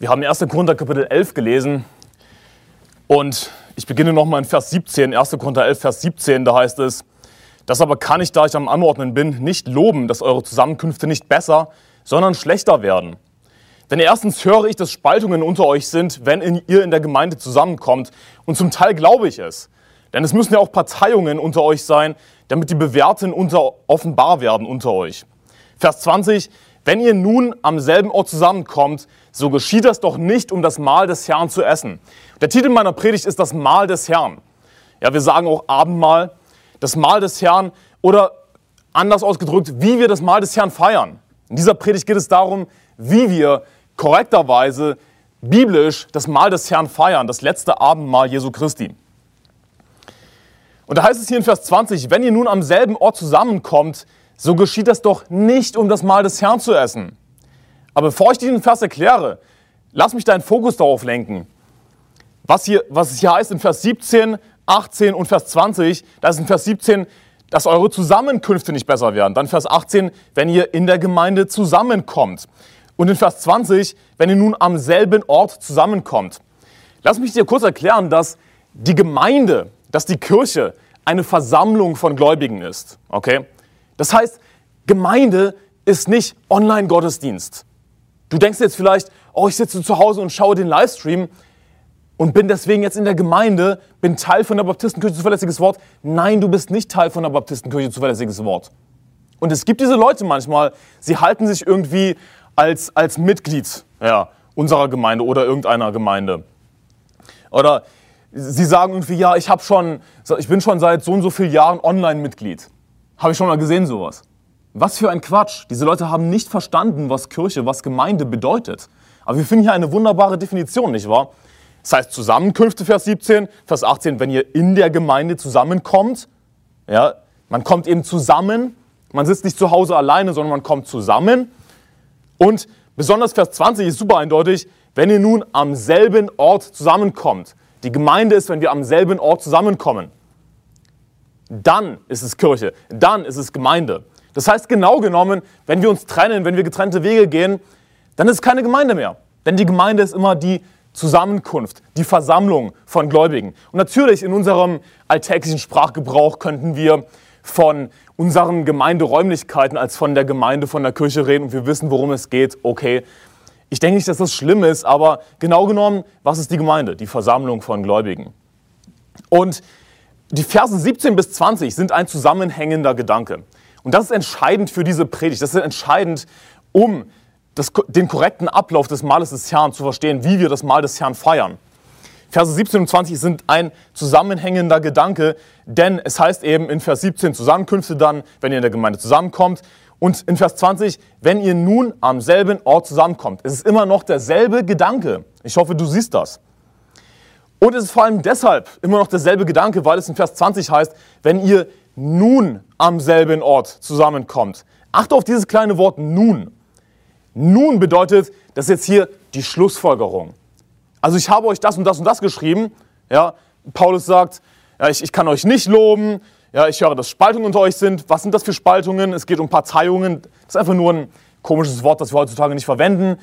Wir haben 1. Korinther Kapitel 11 gelesen und ich beginne nochmal in Vers 17, 1. Korinther 11, Vers 17, da heißt es, das aber kann ich, da ich am Anordnen bin, nicht loben, dass eure Zusammenkünfte nicht besser, sondern schlechter werden. Denn erstens höre ich, dass Spaltungen unter euch sind, wenn ihr in der Gemeinde zusammenkommt. Und zum Teil glaube ich es. Denn es müssen ja auch Parteiungen unter euch sein, damit die Bewährten unter offenbar werden unter euch. Vers 20, wenn ihr nun am selben Ort zusammenkommt, so geschieht das doch nicht, um das Mahl des Herrn zu essen. Der Titel meiner Predigt ist das Mahl des Herrn. Ja, wir sagen auch Abendmahl, das Mahl des Herrn oder anders ausgedrückt, wie wir das Mahl des Herrn feiern. In dieser Predigt geht es darum, wie wir korrekterweise biblisch das Mahl des Herrn feiern, das letzte Abendmahl Jesu Christi. Und da heißt es hier in Vers 20, wenn ihr nun am selben Ort zusammenkommt, so geschieht das doch nicht, um das Mahl des Herrn zu essen. Aber bevor ich diesen Vers erkläre, lass mich deinen Fokus darauf lenken. Was, hier, was es hier heißt in Vers 17, 18 und Vers 20, da ist in Vers 17, dass eure Zusammenkünfte nicht besser werden. Dann Vers 18, wenn ihr in der Gemeinde zusammenkommt. Und in Vers 20, wenn ihr nun am selben Ort zusammenkommt. Lass mich dir kurz erklären, dass die Gemeinde, dass die Kirche eine Versammlung von Gläubigen ist. Okay? Das heißt, Gemeinde ist nicht Online-Gottesdienst. Du denkst jetzt vielleicht, oh, ich sitze zu Hause und schaue den Livestream und bin deswegen jetzt in der Gemeinde, bin Teil von der Baptistenkirche zuverlässiges Wort. Nein, du bist nicht Teil von der Baptistenkirche zuverlässiges Wort. Und es gibt diese Leute manchmal, sie halten sich irgendwie als, als Mitglied ja, unserer Gemeinde oder irgendeiner Gemeinde. Oder sie sagen irgendwie, ja, ich, schon, ich bin schon seit so und so vielen Jahren Online-Mitglied. Habe ich schon mal gesehen sowas. Was für ein Quatsch. Diese Leute haben nicht verstanden, was Kirche, was Gemeinde bedeutet. Aber wir finden hier eine wunderbare Definition, nicht wahr? Das heißt Zusammenkünfte, Vers 17, Vers 18, wenn ihr in der Gemeinde zusammenkommt, ja, man kommt eben zusammen, man sitzt nicht zu Hause alleine, sondern man kommt zusammen. Und besonders Vers 20 ist super eindeutig, wenn ihr nun am selben Ort zusammenkommt. Die Gemeinde ist, wenn wir am selben Ort zusammenkommen. Dann ist es Kirche, dann ist es Gemeinde. Das heißt, genau genommen, wenn wir uns trennen, wenn wir getrennte Wege gehen, dann ist es keine Gemeinde mehr. Denn die Gemeinde ist immer die Zusammenkunft, die Versammlung von Gläubigen. Und natürlich in unserem alltäglichen Sprachgebrauch könnten wir von unseren Gemeinderäumlichkeiten als von der Gemeinde, von der Kirche reden und wir wissen, worum es geht. Okay, ich denke nicht, dass das schlimm ist, aber genau genommen, was ist die Gemeinde? Die Versammlung von Gläubigen. Und die Verse 17 bis 20 sind ein zusammenhängender Gedanke. Und das ist entscheidend für diese Predigt. Das ist entscheidend, um das, den korrekten Ablauf des Mahles des Herrn zu verstehen, wie wir das Mahl des Herrn feiern. Verse 17 und 20 sind ein zusammenhängender Gedanke, denn es heißt eben in Vers 17 Zusammenkünfte dann, wenn ihr in der Gemeinde zusammenkommt. Und in Vers 20, wenn ihr nun am selben Ort zusammenkommt. Es ist immer noch derselbe Gedanke. Ich hoffe, du siehst das. Und es ist vor allem deshalb immer noch derselbe Gedanke, weil es in Vers 20 heißt, wenn ihr nun am selben Ort zusammenkommt. Achte auf dieses kleine Wort nun. Nun bedeutet, das ist jetzt hier die Schlussfolgerung. Also ich habe euch das und das und das geschrieben. Ja, Paulus sagt, ja, ich, ich kann euch nicht loben. Ja, ich höre, dass Spaltungen unter euch sind. Was sind das für Spaltungen? Es geht um Parteiungen. Das ist einfach nur ein komisches Wort, das wir heutzutage nicht verwenden.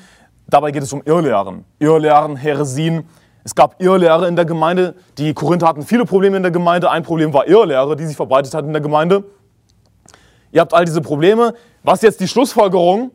Dabei geht es um Irrlehren. Irrlehren, Heresien. Es gab Irrlehre in der Gemeinde. Die Korinther hatten viele Probleme in der Gemeinde. Ein Problem war Irrlehre, die sich verbreitet hat in der Gemeinde. Ihr habt all diese Probleme. Was ist jetzt die Schlussfolgerung?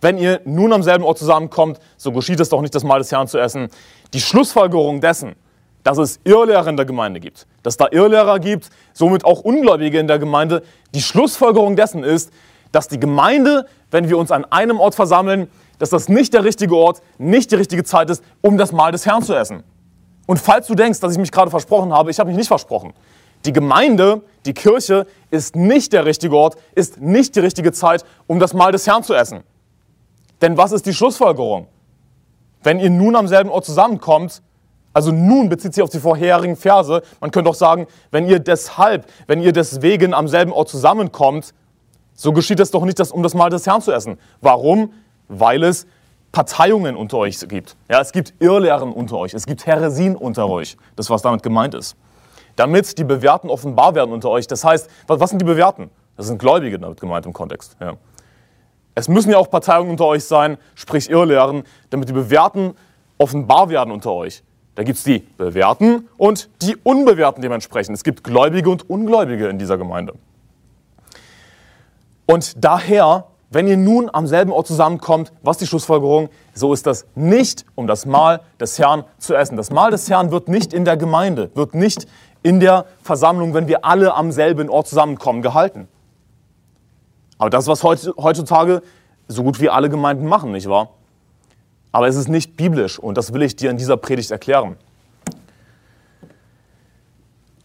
Wenn ihr nun am selben Ort zusammenkommt, so geschieht es doch nicht, das Mahl des Herrn zu essen. Die Schlussfolgerung dessen, dass es Irrlehrer in der Gemeinde gibt, dass da Irrlehrer gibt, somit auch Ungläubige in der Gemeinde, die Schlussfolgerung dessen ist, dass die Gemeinde, wenn wir uns an einem Ort versammeln, dass das nicht der richtige Ort, nicht die richtige Zeit ist, um das Mahl des Herrn zu essen. Und falls du denkst, dass ich mich gerade versprochen habe, ich habe mich nicht versprochen. Die Gemeinde, die Kirche ist nicht der richtige Ort, ist nicht die richtige Zeit, um das Mahl des Herrn zu essen. Denn was ist die Schlussfolgerung? Wenn ihr nun am selben Ort zusammenkommt, also nun bezieht sich auf die vorherigen Verse, man könnte auch sagen, wenn ihr deshalb, wenn ihr deswegen am selben Ort zusammenkommt, so geschieht es doch nicht, um das Mahl des Herrn zu essen. Warum? Weil es Parteiungen unter euch gibt. Ja, es gibt Irrlehren unter euch, es gibt Heresien unter euch. Das was damit gemeint ist. Damit die Bewährten offenbar werden unter euch. Das heißt, was sind die Bewährten? Das sind Gläubige damit gemeint im Kontext. Ja. Es müssen ja auch Parteiungen unter euch sein, sprich Irrlehren, damit die Bewährten offenbar werden unter euch. Da gibt es die Bewährten und die Unbewährten dementsprechend. Es gibt Gläubige und Ungläubige in dieser Gemeinde. Und daher, wenn ihr nun am selben Ort zusammenkommt, was die Schlussfolgerung? So ist das nicht, um das Mahl des Herrn zu essen. Das Mahl des Herrn wird nicht in der Gemeinde, wird nicht in der Versammlung, wenn wir alle am selben Ort zusammenkommen, gehalten. Aber das, was heutzutage so gut wie alle Gemeinden machen, nicht wahr? Aber es ist nicht biblisch und das will ich dir in dieser Predigt erklären.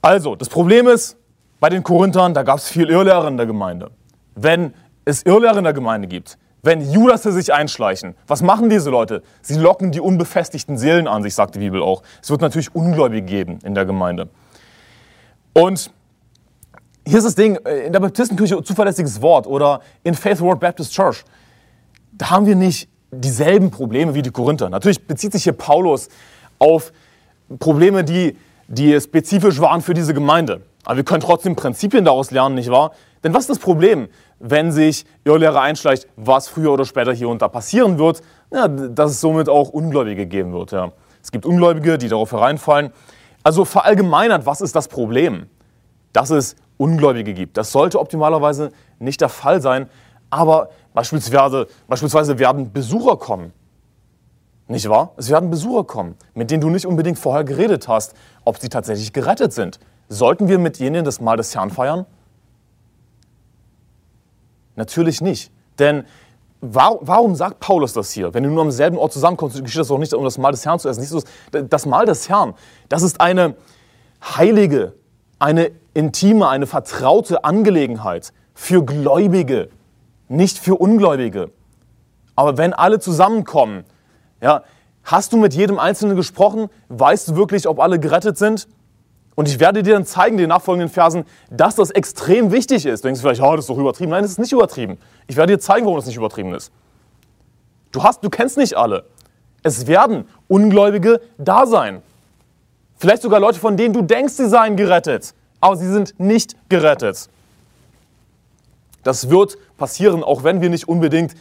Also, das Problem ist, bei den Korinthern, da gab es viel Irrlehrer in der Gemeinde. Wenn es Irrlehrer in der Gemeinde gibt, wenn Judasse sich einschleichen, was machen diese Leute? Sie locken die unbefestigten Seelen an sich, sagt die Bibel auch. Es wird natürlich Ungläubige geben in der Gemeinde. Und hier ist das Ding, äh, in der Baptistenkirche zuverlässiges Wort oder in Faith World Baptist Church, da haben wir nicht dieselben Probleme wie die Korinther. Natürlich bezieht sich hier Paulus auf Probleme, die, die spezifisch waren für diese Gemeinde. Aber wir können trotzdem Prinzipien daraus lernen, nicht wahr? Denn was ist das Problem, wenn sich Irrlehre einschleicht, was früher oder später hier und da passieren wird? Ja, dass es somit auch Ungläubige geben wird. Ja. Es gibt Ungläubige, die darauf hereinfallen. Also verallgemeinert, was ist das Problem? Dass es Ungläubige gibt. Das sollte optimalerweise nicht der Fall sein, aber beispielsweise, beispielsweise werden Besucher kommen. Nicht wahr? Es werden Besucher kommen, mit denen du nicht unbedingt vorher geredet hast, ob sie tatsächlich gerettet sind. Sollten wir mit ihnen das Mahl des Herrn feiern? Natürlich nicht. Denn warum sagt Paulus das hier? Wenn du nur am selben Ort zusammenkommst, geschieht das doch nicht, um das Mahl des Herrn zu essen. Das Mahl des Herrn, das ist eine heilige, eine intime, eine vertraute Angelegenheit für Gläubige nicht für Ungläubige. Aber wenn alle zusammenkommen, ja, hast du mit jedem Einzelnen gesprochen? Weißt du wirklich, ob alle gerettet sind? Und ich werde dir dann zeigen, den nachfolgenden Versen, dass das extrem wichtig ist. Du denkst vielleicht, oh, das ist doch übertrieben. Nein, das ist nicht übertrieben. Ich werde dir zeigen, warum das nicht übertrieben ist. Du, hast, du kennst nicht alle. Es werden Ungläubige da sein. Vielleicht sogar Leute, von denen du denkst, sie seien gerettet. Aber sie sind nicht gerettet. Das wird passieren, auch wenn wir nicht unbedingt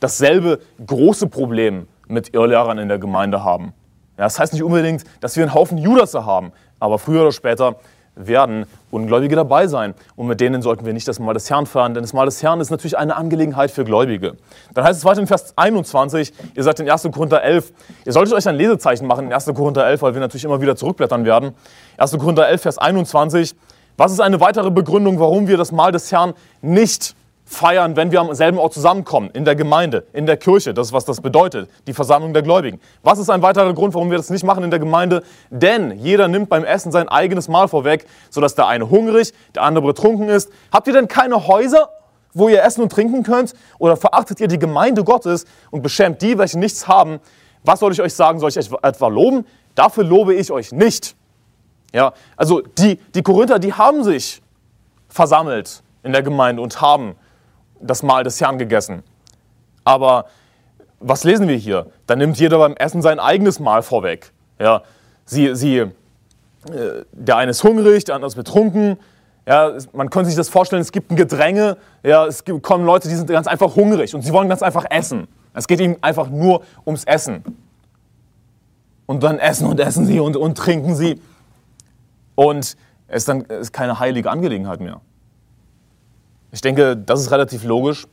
dasselbe große Problem mit Irrlehrern in der Gemeinde haben. Ja, das heißt nicht unbedingt, dass wir einen Haufen Judasse haben, aber früher oder später werden Ungläubige dabei sein. Und mit denen sollten wir nicht das Mal des Herrn feiern, denn das Mal des Herrn ist natürlich eine Angelegenheit für Gläubige. Dann heißt es weiter in Vers 21, ihr seid in 1. Korinther 11, ihr solltet euch ein Lesezeichen machen in 1. Korinther 11, weil wir natürlich immer wieder zurückblättern werden. 1. Korinther 11, Vers 21, was ist eine weitere Begründung, warum wir das Mahl des Herrn nicht feiern, wenn wir am selben Ort zusammenkommen, in der Gemeinde, in der Kirche? Das ist, was das bedeutet, die Versammlung der Gläubigen. Was ist ein weiterer Grund, warum wir das nicht machen in der Gemeinde? Denn jeder nimmt beim Essen sein eigenes Mahl vorweg, sodass der eine hungrig, der andere betrunken ist. Habt ihr denn keine Häuser, wo ihr essen und trinken könnt? Oder verachtet ihr die Gemeinde Gottes und beschämt die, welche nichts haben? Was soll ich euch sagen? Soll ich euch etwa loben? Dafür lobe ich euch nicht. Ja, also die, die Korinther, die haben sich versammelt in der Gemeinde und haben das Mahl des Herrn gegessen. Aber was lesen wir hier? Da nimmt jeder beim Essen sein eigenes Mahl vorweg. Ja, sie, sie, äh, der eine ist hungrig, der andere ist betrunken. Ja, man könnte sich das vorstellen, es gibt ein Gedränge. Ja, es kommen Leute, die sind ganz einfach hungrig und sie wollen ganz einfach essen. Es geht ihnen einfach nur ums Essen. Und dann essen und essen sie und, und trinken sie. Und es dann ist keine heilige Angelegenheit mehr. Ich denke, das ist relativ logisch.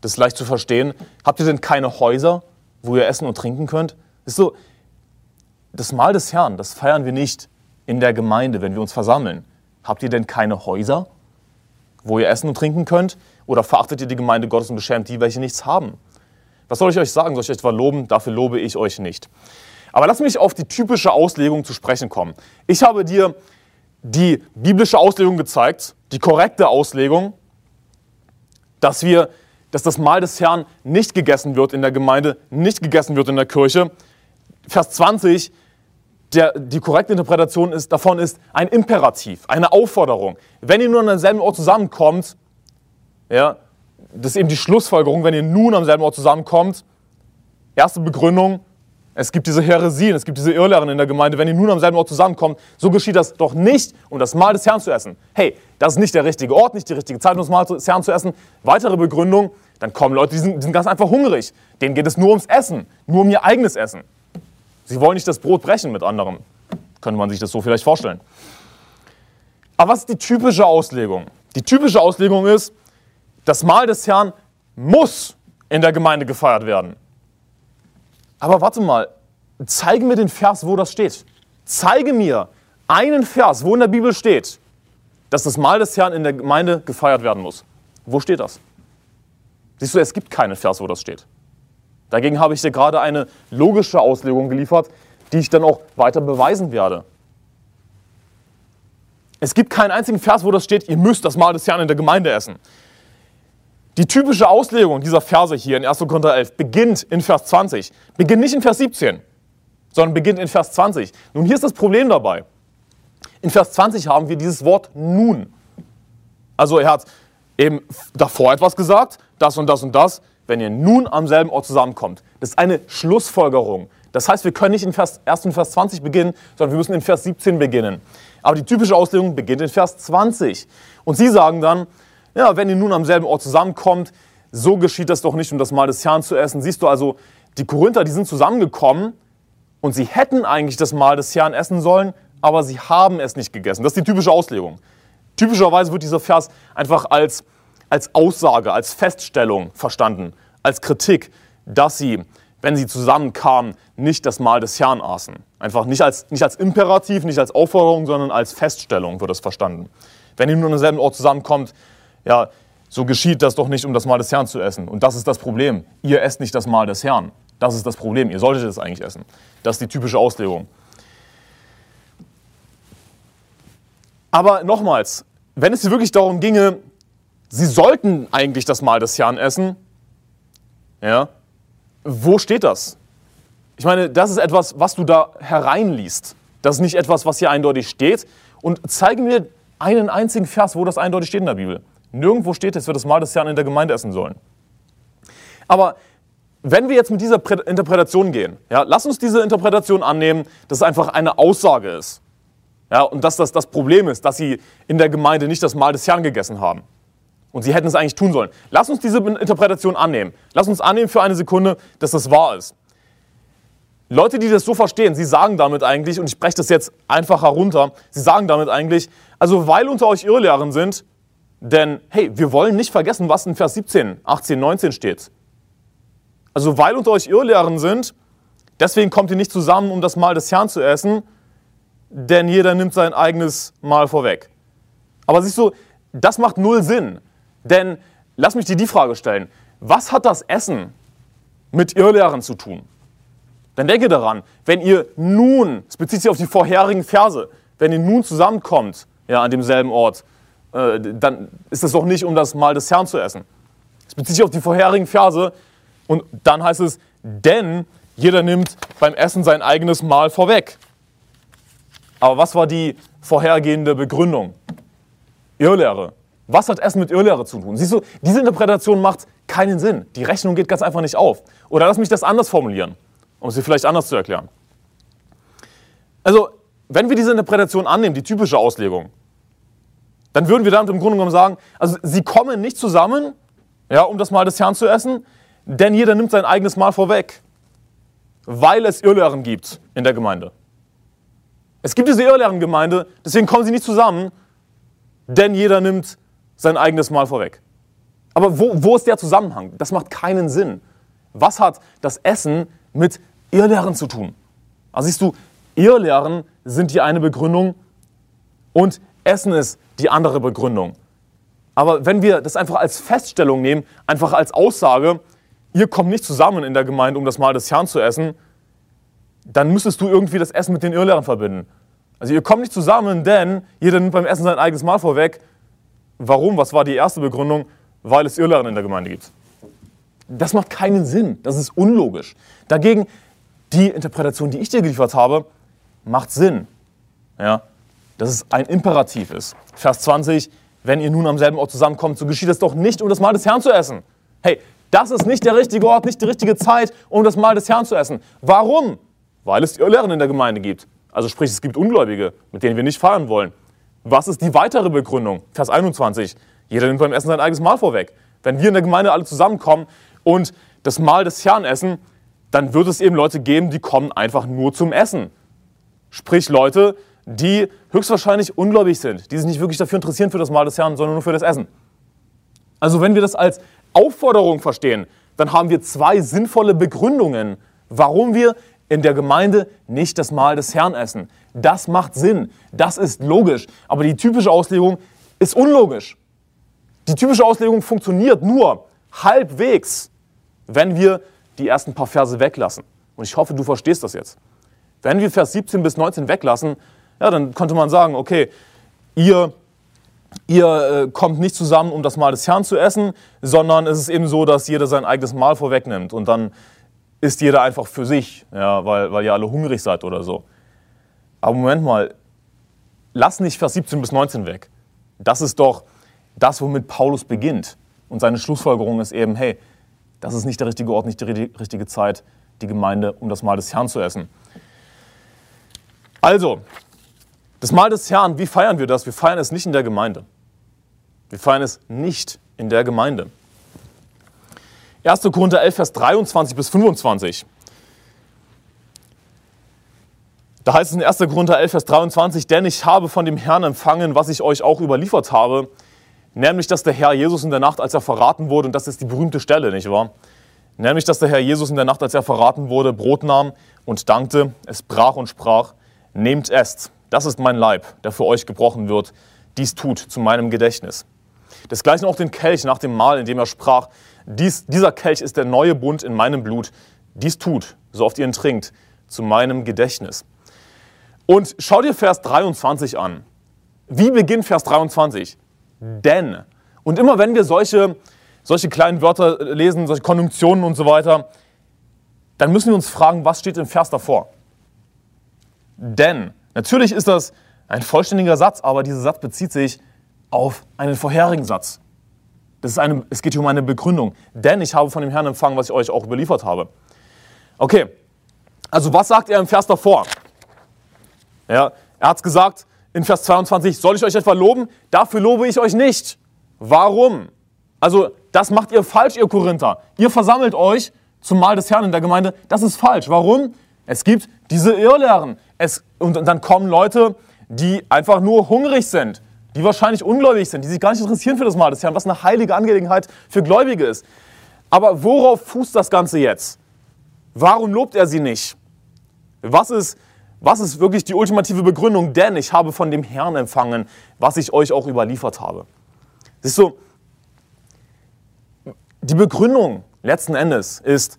Das ist leicht zu verstehen. Habt ihr denn keine Häuser, wo ihr essen und trinken könnt? Ist so, das Mahl des Herrn, das feiern wir nicht in der Gemeinde, wenn wir uns versammeln. Habt ihr denn keine Häuser, wo ihr essen und trinken könnt? Oder verachtet ihr die Gemeinde Gottes und beschämt die, welche nichts haben? Was soll ich euch sagen? Soll ich euch etwa loben? Dafür lobe ich euch nicht. Aber lass mich auf die typische Auslegung zu sprechen kommen. Ich habe dir die biblische Auslegung gezeigt, die korrekte Auslegung, dass wir, dass das Mahl des Herrn nicht gegessen wird in der Gemeinde, nicht gegessen wird in der Kirche. Vers 20, der, die korrekte Interpretation ist, davon ist ein Imperativ, eine Aufforderung. Wenn ihr nur an demselben Ort zusammenkommt, ja, das ist eben die Schlussfolgerung, wenn ihr nun am selben Ort zusammenkommt, erste Begründung, es gibt diese Heresien, es gibt diese Irrlehren in der Gemeinde. Wenn ihr nun am selben Ort zusammenkommt, so geschieht das doch nicht, um das Mahl des Herrn zu essen. Hey, das ist nicht der richtige Ort, nicht die richtige Zeit, um das Mahl des Herrn zu essen. Weitere Begründung, dann kommen Leute, die sind, die sind ganz einfach hungrig. Denen geht es nur ums Essen, nur um ihr eigenes Essen. Sie wollen nicht das Brot brechen mit anderen. Könnte man sich das so vielleicht vorstellen. Aber was ist die typische Auslegung? Die typische Auslegung ist, das Mahl des Herrn muss in der Gemeinde gefeiert werden. Aber warte mal, zeige mir den Vers, wo das steht. Zeige mir einen Vers, wo in der Bibel steht, dass das Mahl des Herrn in der Gemeinde gefeiert werden muss. Wo steht das? Siehst du, es gibt keinen Vers, wo das steht. Dagegen habe ich dir gerade eine logische Auslegung geliefert, die ich dann auch weiter beweisen werde. Es gibt keinen einzigen Vers, wo das steht, ihr müsst das Mahl des Herrn in der Gemeinde essen. Die typische Auslegung dieser Verse hier in 1. Korinther 11 beginnt in Vers 20. Beginnt nicht in Vers 17, sondern beginnt in Vers 20. Nun, hier ist das Problem dabei. In Vers 20 haben wir dieses Wort nun. Also er hat eben davor etwas gesagt, das und das und das, wenn ihr nun am selben Ort zusammenkommt. Das ist eine Schlussfolgerung. Das heißt, wir können nicht in Vers, erst in Vers 20 beginnen, sondern wir müssen in Vers 17 beginnen. Aber die typische Auslegung beginnt in Vers 20. Und sie sagen dann, ja, wenn ihr nun am selben Ort zusammenkommt, so geschieht das doch nicht, um das Mahl des Herrn zu essen. Siehst du also, die Korinther, die sind zusammengekommen und sie hätten eigentlich das Mahl des Herrn essen sollen, aber sie haben es nicht gegessen. Das ist die typische Auslegung. Typischerweise wird dieser Vers einfach als, als Aussage, als Feststellung verstanden, als Kritik, dass sie, wenn sie zusammenkamen, nicht das Mahl des Herrn aßen. Einfach nicht als, nicht als Imperativ, nicht als Aufforderung, sondern als Feststellung wird es verstanden. Wenn ihr nur an demselben Ort zusammenkommt, ja, so geschieht das doch nicht, um das Mahl des Herrn zu essen. Und das ist das Problem. Ihr esst nicht das Mahl des Herrn. Das ist das Problem. Ihr solltet es eigentlich essen. Das ist die typische Auslegung. Aber nochmals, wenn es hier wirklich darum ginge, sie sollten eigentlich das Mahl des Herrn essen, ja, wo steht das? Ich meine, das ist etwas, was du da hereinliest. Das ist nicht etwas, was hier eindeutig steht. Und zeige mir einen einzigen Vers, wo das eindeutig steht in der Bibel. Nirgendwo steht, dass wir das Mahl des Herrn in der Gemeinde essen sollen. Aber wenn wir jetzt mit dieser Interpretation gehen, ja, lass uns diese Interpretation annehmen, dass es einfach eine Aussage ist. Ja, und dass das das Problem ist, dass sie in der Gemeinde nicht das Mahl des Herrn gegessen haben. Und sie hätten es eigentlich tun sollen. Lass uns diese Interpretation annehmen. Lass uns annehmen für eine Sekunde, dass das wahr ist. Leute, die das so verstehen, sie sagen damit eigentlich, und ich spreche das jetzt einfach herunter, sie sagen damit eigentlich, also weil unter euch Irrlehren sind, denn hey, wir wollen nicht vergessen, was in Vers 17, 18, 19 steht. Also weil unter euch Irrlehren sind, deswegen kommt ihr nicht zusammen, um das Mahl des Herrn zu essen, denn jeder nimmt sein eigenes Mal vorweg. Aber siehst du, das macht null Sinn. Denn lass mich dir die Frage stellen, was hat das Essen mit Irrlehren zu tun? Dann denke daran, wenn ihr nun, es bezieht sich auf die vorherigen Verse, wenn ihr nun zusammenkommt, ja, an demselben Ort, äh, dann ist es doch nicht, um das Mahl des Herrn zu essen. Es bezieht sich auf die vorherigen Verse und dann heißt es, denn jeder nimmt beim Essen sein eigenes Mahl vorweg. Aber was war die vorhergehende Begründung? Irrlehre. Was hat Essen mit Irrlehre zu tun? Siehst du, diese Interpretation macht keinen Sinn. Die Rechnung geht ganz einfach nicht auf. Oder lass mich das anders formulieren, um sie vielleicht anders zu erklären. Also, wenn wir diese Interpretation annehmen, die typische Auslegung, dann würden wir damit im Grunde genommen sagen, also sie kommen nicht zusammen, ja, um das Mahl des Herrn zu essen, denn jeder nimmt sein eigenes Mahl vorweg, weil es Irrlehren gibt in der Gemeinde. Es gibt diese Irrlehrengemeinde, deswegen kommen sie nicht zusammen, denn jeder nimmt sein eigenes Mal vorweg. Aber wo, wo ist der Zusammenhang? Das macht keinen Sinn. Was hat das Essen mit Irrlehren zu tun? Also siehst du, Irrlehren sind die eine Begründung und Essen ist die andere Begründung. Aber wenn wir das einfach als Feststellung nehmen, einfach als Aussage, ihr kommt nicht zusammen in der Gemeinde, um das Mahl des Herrn zu essen, dann müsstest du irgendwie das Essen mit den Irrlehren verbinden. Also ihr kommt nicht zusammen, denn jeder nimmt beim Essen sein eigenes Mahl vorweg. Warum? Was war die erste Begründung? Weil es Irrlehren in der Gemeinde gibt. Das macht keinen Sinn. Das ist unlogisch. Dagegen, die Interpretation, die ich dir geliefert habe, macht Sinn. Ja? Dass es ein Imperativ ist. Vers 20, wenn ihr nun am selben Ort zusammenkommt, so geschieht es doch nicht, um das Mahl des Herrn zu essen. Hey, das ist nicht der richtige Ort, nicht die richtige Zeit, um das Mahl des Herrn zu essen. Warum? Weil es Irrlehren in der Gemeinde gibt. Also sprich, es gibt Ungläubige, mit denen wir nicht feiern wollen. Was ist die weitere Begründung? Vers 21. Jeder nimmt beim Essen sein eigenes Mahl vorweg. Wenn wir in der Gemeinde alle zusammenkommen und das Mahl des Herrn essen, dann wird es eben Leute geben, die kommen einfach nur zum Essen. Sprich Leute, die höchstwahrscheinlich ungläubig sind, die sich nicht wirklich dafür interessieren für das Mahl des Herrn, sondern nur für das Essen. Also wenn wir das als Aufforderung verstehen, dann haben wir zwei sinnvolle Begründungen, warum wir in der Gemeinde nicht das Mahl des Herrn essen. Das macht Sinn, das ist logisch, aber die typische Auslegung ist unlogisch. Die typische Auslegung funktioniert nur halbwegs, wenn wir die ersten paar Verse weglassen. Und ich hoffe, du verstehst das jetzt. Wenn wir Vers 17 bis 19 weglassen, ja, dann könnte man sagen, okay, ihr, ihr äh, kommt nicht zusammen, um das Mahl des Herrn zu essen, sondern es ist eben so, dass jeder sein eigenes Mahl vorwegnimmt und dann isst jeder einfach für sich, ja, weil, weil ihr alle hungrig seid oder so. Aber Moment mal, lass nicht Vers 17 bis 19 weg. Das ist doch das, womit Paulus beginnt. Und seine Schlussfolgerung ist eben, hey, das ist nicht der richtige Ort, nicht die richtige Zeit, die Gemeinde, um das Mahl des Herrn zu essen. Also, das Mahl des Herrn, wie feiern wir das? Wir feiern es nicht in der Gemeinde. Wir feiern es nicht in der Gemeinde. 1. Korinther 11, Vers 23 bis 25. Da heißt es in 1. Korinther 11, Vers 23, denn ich habe von dem Herrn empfangen, was ich euch auch überliefert habe, nämlich, dass der Herr Jesus in der Nacht, als er verraten wurde, und das ist die berühmte Stelle, nicht wahr? Nämlich, dass der Herr Jesus in der Nacht, als er verraten wurde, Brot nahm und dankte, es brach und sprach, nehmt esst, das ist mein Leib, der für euch gebrochen wird, dies tut zu meinem Gedächtnis. Desgleichen auch den Kelch nach dem Mahl, in dem er sprach, dies, dieser Kelch ist der neue Bund in meinem Blut, dies tut, so oft ihr ihn trinkt, zu meinem Gedächtnis. Und schau dir Vers 23 an. Wie beginnt Vers 23? Denn. Und immer wenn wir solche, solche kleinen Wörter lesen, solche Konjunktionen und so weiter, dann müssen wir uns fragen, was steht im Vers davor? Denn. Natürlich ist das ein vollständiger Satz, aber dieser Satz bezieht sich auf einen vorherigen Satz. Das ist eine, es geht hier um eine Begründung. Denn ich habe von dem Herrn empfangen, was ich euch auch überliefert habe. Okay, also was sagt er im Vers davor? Ja, er hat gesagt in Vers 22, soll ich euch etwa loben? Dafür lobe ich euch nicht. Warum? Also das macht ihr falsch, ihr Korinther. Ihr versammelt euch zum Mahl des Herrn in der Gemeinde. Das ist falsch. Warum? Es gibt diese Irrlehren. Es, und dann kommen Leute, die einfach nur hungrig sind, die wahrscheinlich ungläubig sind, die sich gar nicht interessieren für das Mahl des Herrn, was eine heilige Angelegenheit für Gläubige ist. Aber worauf fußt das Ganze jetzt? Warum lobt er sie nicht? Was ist was ist wirklich die ultimative Begründung? Denn ich habe von dem Herrn empfangen, was ich euch auch überliefert habe. Siehst du, die Begründung letzten Endes ist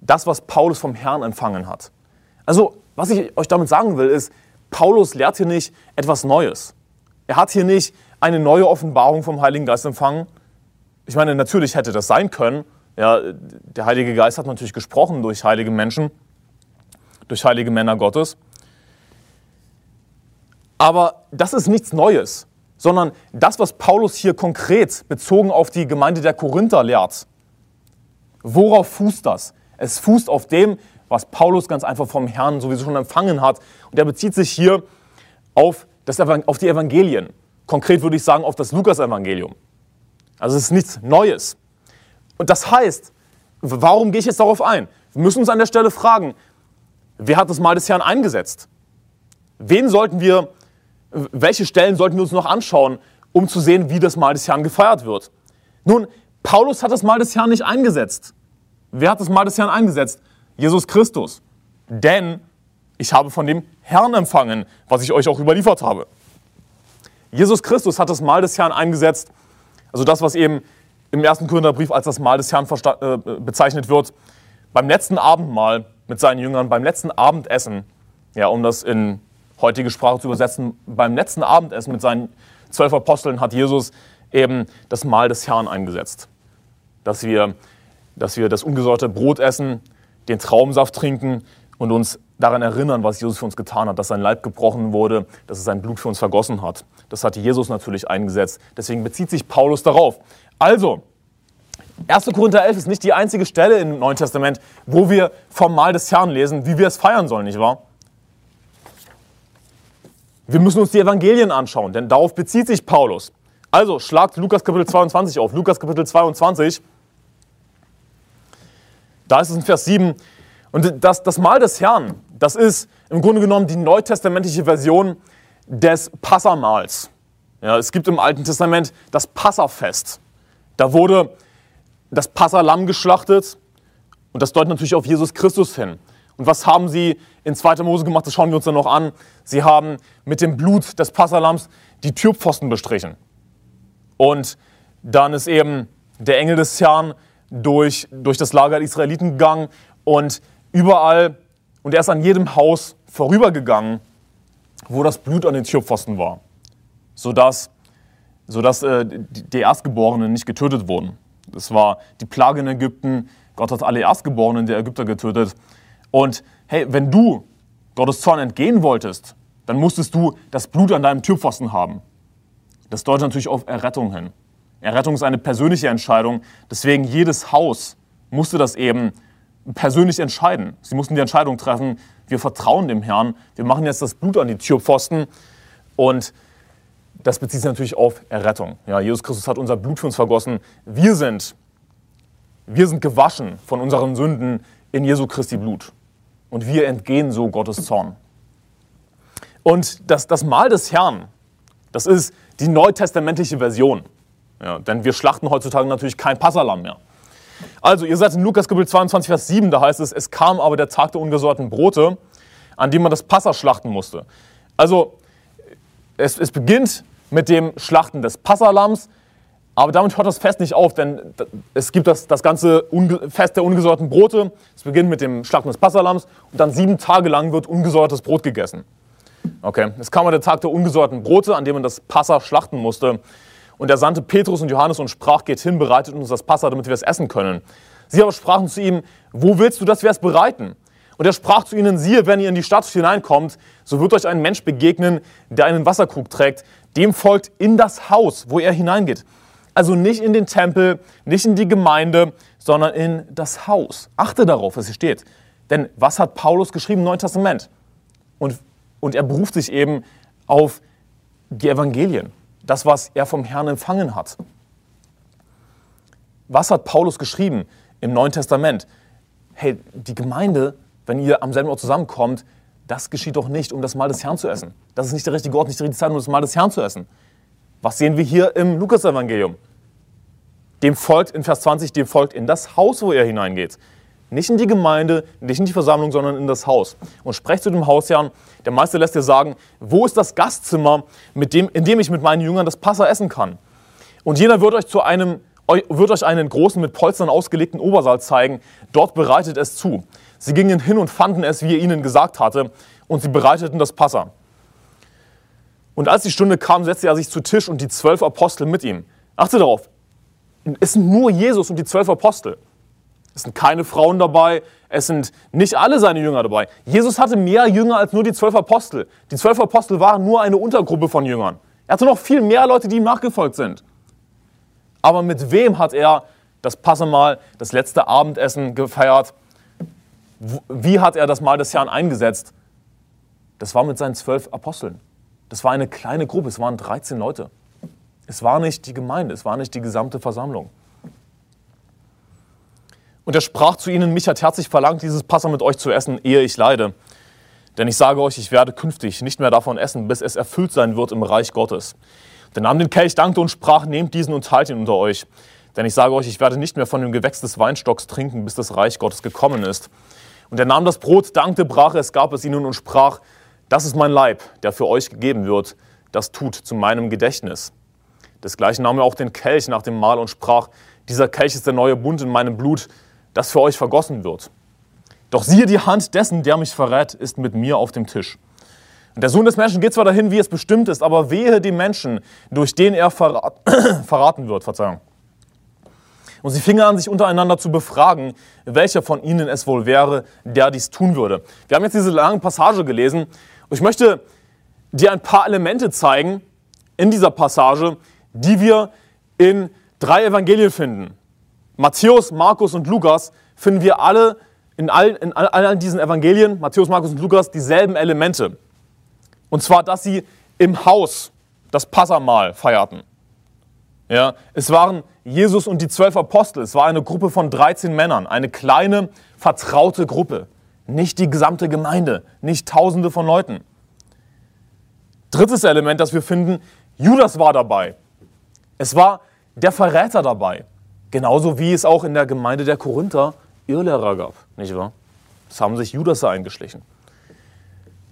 das, was Paulus vom Herrn empfangen hat. Also, was ich euch damit sagen will, ist, Paulus lehrt hier nicht etwas Neues. Er hat hier nicht eine neue Offenbarung vom Heiligen Geist empfangen. Ich meine, natürlich hätte das sein können. Ja, der Heilige Geist hat natürlich gesprochen durch heilige Menschen durch heilige Männer Gottes. Aber das ist nichts Neues, sondern das, was Paulus hier konkret bezogen auf die Gemeinde der Korinther lehrt. Worauf fußt das? Es fußt auf dem, was Paulus ganz einfach vom Herrn sowieso schon empfangen hat. Und er bezieht sich hier auf, das, auf die Evangelien. Konkret würde ich sagen auf das Lukas-Evangelium. Also es ist nichts Neues. Und das heißt, warum gehe ich jetzt darauf ein? Wir müssen uns an der Stelle fragen, Wer hat das Mahl des Herrn eingesetzt? Wen sollten wir, welche Stellen sollten wir uns noch anschauen, um zu sehen, wie das Mahl des Herrn gefeiert wird? Nun, Paulus hat das Mahl des Herrn nicht eingesetzt. Wer hat das Mahl des Herrn eingesetzt? Jesus Christus. Denn ich habe von dem Herrn empfangen, was ich euch auch überliefert habe. Jesus Christus hat das Mahl des Herrn eingesetzt, also das, was eben im ersten Korintherbrief als das Mahl des Herrn äh, bezeichnet wird, beim letzten Abendmahl mit seinen Jüngern beim letzten Abendessen, ja, um das in heutige Sprache zu übersetzen, beim letzten Abendessen mit seinen zwölf Aposteln hat Jesus eben das Mahl des Herrn eingesetzt. Dass wir, dass wir das ungesäuerte Brot essen, den Traumsaft trinken und uns daran erinnern, was Jesus für uns getan hat, dass sein Leib gebrochen wurde, dass er sein Blut für uns vergossen hat. Das hat Jesus natürlich eingesetzt. Deswegen bezieht sich Paulus darauf. Also, 1. Korinther 11 ist nicht die einzige Stelle im Neuen Testament, wo wir vom Mahl des Herrn lesen, wie wir es feiern sollen, nicht wahr? Wir müssen uns die Evangelien anschauen, denn darauf bezieht sich Paulus. Also schlagt Lukas Kapitel 22 auf. Lukas Kapitel 22. Da ist es in Vers 7. Und das, das Mahl des Herrn, das ist im Grunde genommen die neutestamentliche Version des Passamals. Ja, es gibt im Alten Testament das Passafest. Da wurde das Passalam geschlachtet und das deutet natürlich auf Jesus Christus hin. Und was haben sie in 2. Mose gemacht? Das schauen wir uns dann noch an. Sie haben mit dem Blut des Passalams die Türpfosten bestrichen. Und dann ist eben der Engel des Herrn durch, durch das Lager der Israeliten gegangen und überall, und er ist an jedem Haus vorübergegangen, wo das Blut an den Türpfosten war, sodass, sodass äh, die Erstgeborenen nicht getötet wurden. Das war die Plage in Ägypten. Gott hat alle Erstgeborenen der Ägypter getötet. Und hey, wenn du Gottes Zorn entgehen wolltest, dann musstest du das Blut an deinem Türpfosten haben. Das deutet natürlich auf Errettung hin. Errettung ist eine persönliche Entscheidung. Deswegen jedes Haus musste das eben persönlich entscheiden. Sie mussten die Entscheidung treffen, wir vertrauen dem Herrn, wir machen jetzt das Blut an die Türpfosten und das bezieht sich natürlich auf Errettung. Ja, Jesus Christus hat unser Blut für uns vergossen. Wir sind, wir sind gewaschen von unseren Sünden in Jesu Christi Blut. Und wir entgehen so Gottes Zorn. Und das, das Mahl des Herrn, das ist die neutestamentliche Version. Ja, denn wir schlachten heutzutage natürlich kein Passalam mehr. Also, ihr seid in Lukas Kapitel 22, Vers 7, da heißt es, es kam aber der Tag der ungesäuerten Brote, an dem man das Passa schlachten musste. Also, es, es beginnt mit dem Schlachten des Passalams, aber damit hört das Fest nicht auf, denn es gibt das, das ganze Fest der ungesäuerten Brote. Es beginnt mit dem Schlachten des Passalams und dann sieben Tage lang wird ungesäuertes Brot gegessen. Okay, es kam aber der Tag der ungesäuerten Brote, an dem man das Passa schlachten musste. Und er sandte Petrus und Johannes und sprach, geht hin, bereitet uns das Passa, damit wir es essen können. Sie aber sprachen zu ihm, wo willst du, dass wir es bereiten? Und er sprach zu ihnen, siehe, wenn ihr in die Stadt hineinkommt, so wird euch ein Mensch begegnen, der einen Wasserkrug trägt. Dem folgt in das Haus, wo er hineingeht. Also nicht in den Tempel, nicht in die Gemeinde, sondern in das Haus. Achte darauf, was hier steht. Denn was hat Paulus geschrieben im Neuen Testament? Und, und er beruft sich eben auf die Evangelien das, was er vom Herrn empfangen hat. Was hat Paulus geschrieben im Neuen Testament? Hey, die Gemeinde, wenn ihr am selben Ort zusammenkommt, das geschieht doch nicht, um das Mahl des Herrn zu essen. Das ist nicht der richtige Ort, nicht die richtige Zeit, um das Mahl des Herrn zu essen. Was sehen wir hier im Lukas-Evangelium? Dem folgt in Vers 20, dem folgt in das Haus, wo er hineingeht. Nicht in die Gemeinde, nicht in die Versammlung, sondern in das Haus. Und sprecht zu dem Hausherrn. Der Meister lässt dir sagen, wo ist das Gastzimmer, mit dem, in dem ich mit meinen Jüngern das Passa essen kann? Und jener wird euch, zu einem, wird euch einen großen, mit Polstern ausgelegten Obersaal zeigen. Dort bereitet es zu. Sie gingen hin und fanden es, wie er ihnen gesagt hatte, und sie bereiteten das Passa. Und als die Stunde kam, setzte er sich zu Tisch und die zwölf Apostel mit ihm. Achte darauf, es sind nur Jesus und die zwölf Apostel. Es sind keine Frauen dabei, es sind nicht alle seine Jünger dabei. Jesus hatte mehr Jünger als nur die zwölf Apostel. Die zwölf Apostel waren nur eine Untergruppe von Jüngern. Er hatte noch viel mehr Leute, die ihm nachgefolgt sind. Aber mit wem hat er das Passemal, das letzte Abendessen gefeiert? Wie hat er das Mahl des Herrn eingesetzt? Das war mit seinen zwölf Aposteln. Das war eine kleine Gruppe, es waren 13 Leute. Es war nicht die Gemeinde, es war nicht die gesamte Versammlung. Und er sprach zu ihnen, mich hat herzlich verlangt, dieses Passa mit euch zu essen, ehe ich leide. Denn ich sage euch, ich werde künftig nicht mehr davon essen, bis es erfüllt sein wird im Reich Gottes. Der nahm den Kelch, dankte und sprach, nehmt diesen und teilt ihn unter euch. Denn ich sage euch, ich werde nicht mehr von dem Gewächs des Weinstocks trinken, bis das Reich Gottes gekommen ist. Und er nahm das Brot, dankte, brach es, gab es ihnen und sprach, das ist mein Leib, der für euch gegeben wird, das tut zu meinem Gedächtnis. Desgleichen nahm er auch den Kelch nach dem Mahl und sprach, dieser Kelch ist der neue Bund in meinem Blut, das für euch vergossen wird. Doch siehe, die Hand dessen, der mich verrät, ist mit mir auf dem Tisch. Und der Sohn des Menschen geht zwar dahin, wie es bestimmt ist, aber wehe dem Menschen, durch den er verrat verraten wird. Verzeihung. Und sie fingen an, sich untereinander zu befragen, welcher von ihnen es wohl wäre, der dies tun würde. Wir haben jetzt diese lange Passage gelesen und ich möchte dir ein paar Elemente zeigen in dieser Passage, die wir in drei Evangelien finden. Matthäus, Markus und Lukas finden wir alle in all, in all diesen Evangelien, Matthäus, Markus und Lukas, dieselben Elemente. Und zwar, dass sie im Haus das Passamal feierten. Ja, es waren Jesus und die zwölf Apostel. Es war eine Gruppe von 13 Männern, eine kleine, vertraute Gruppe. Nicht die gesamte Gemeinde, nicht Tausende von Leuten. Drittes Element, das wir finden, Judas war dabei. Es war der Verräter dabei. Genauso wie es auch in der Gemeinde der Korinther Irrlehrer gab, nicht wahr? Es haben sich Judas eingeschlichen.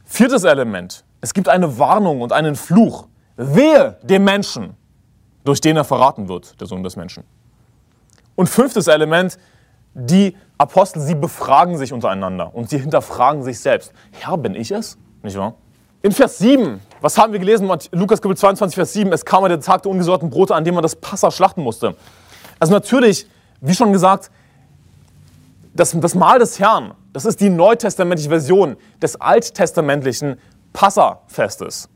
Viertes Element, es gibt eine Warnung und einen Fluch. Wehe dem Menschen, durch den er verraten wird, der Sohn des Menschen. Und fünftes Element, die Apostel, sie befragen sich untereinander und sie hinterfragen sich selbst. Herr, bin ich es? Nicht wahr? In Vers 7, was haben wir gelesen? Lukas Kapitel 22, Vers 7, es kam der Tag der ungesäuerten Brote, an dem man das Passa schlachten musste. Also natürlich, wie schon gesagt, das, das Mahl des Herrn, das ist die neutestamentliche Version des alttestamentlichen Passafestes.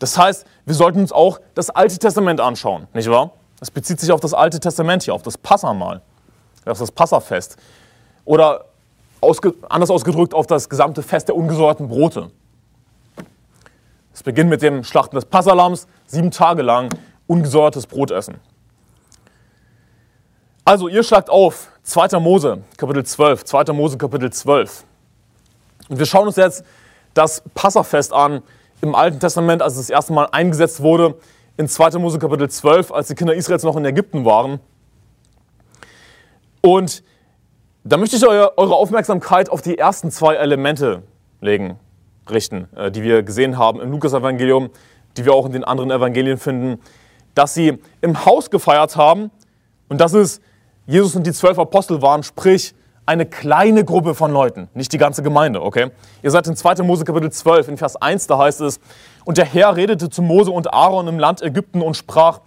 Das heißt, wir sollten uns auch das Alte Testament anschauen, nicht wahr? Das bezieht sich auf das Alte Testament hier, auf das Passamal, auf das Passafest. Oder ausge anders ausgedrückt auf das gesamte Fest der ungesäuerten Brote. Es beginnt mit dem Schlachten des Passalams, sieben Tage lang ungesäuertes Brot essen. Also, ihr schlagt auf, 2. Mose, Kapitel 12, 2. Mose, Kapitel 12. Und wir schauen uns jetzt das Passafest an im Alten Testament, als es das erste Mal eingesetzt wurde, in 2. Mose Kapitel 12, als die Kinder Israels noch in Ägypten waren. Und da möchte ich eure Aufmerksamkeit auf die ersten zwei Elemente legen, richten, äh, die wir gesehen haben im Lukas-Evangelium, die wir auch in den anderen Evangelien finden, dass sie im Haus gefeiert haben und dass es Jesus und die zwölf Apostel waren, sprich eine kleine Gruppe von Leuten, nicht die ganze Gemeinde, okay? Ihr seid in 2. Mose Kapitel 12, in Vers 1, da heißt es, und der Herr redete zu Mose und Aaron im Land Ägypten und sprach,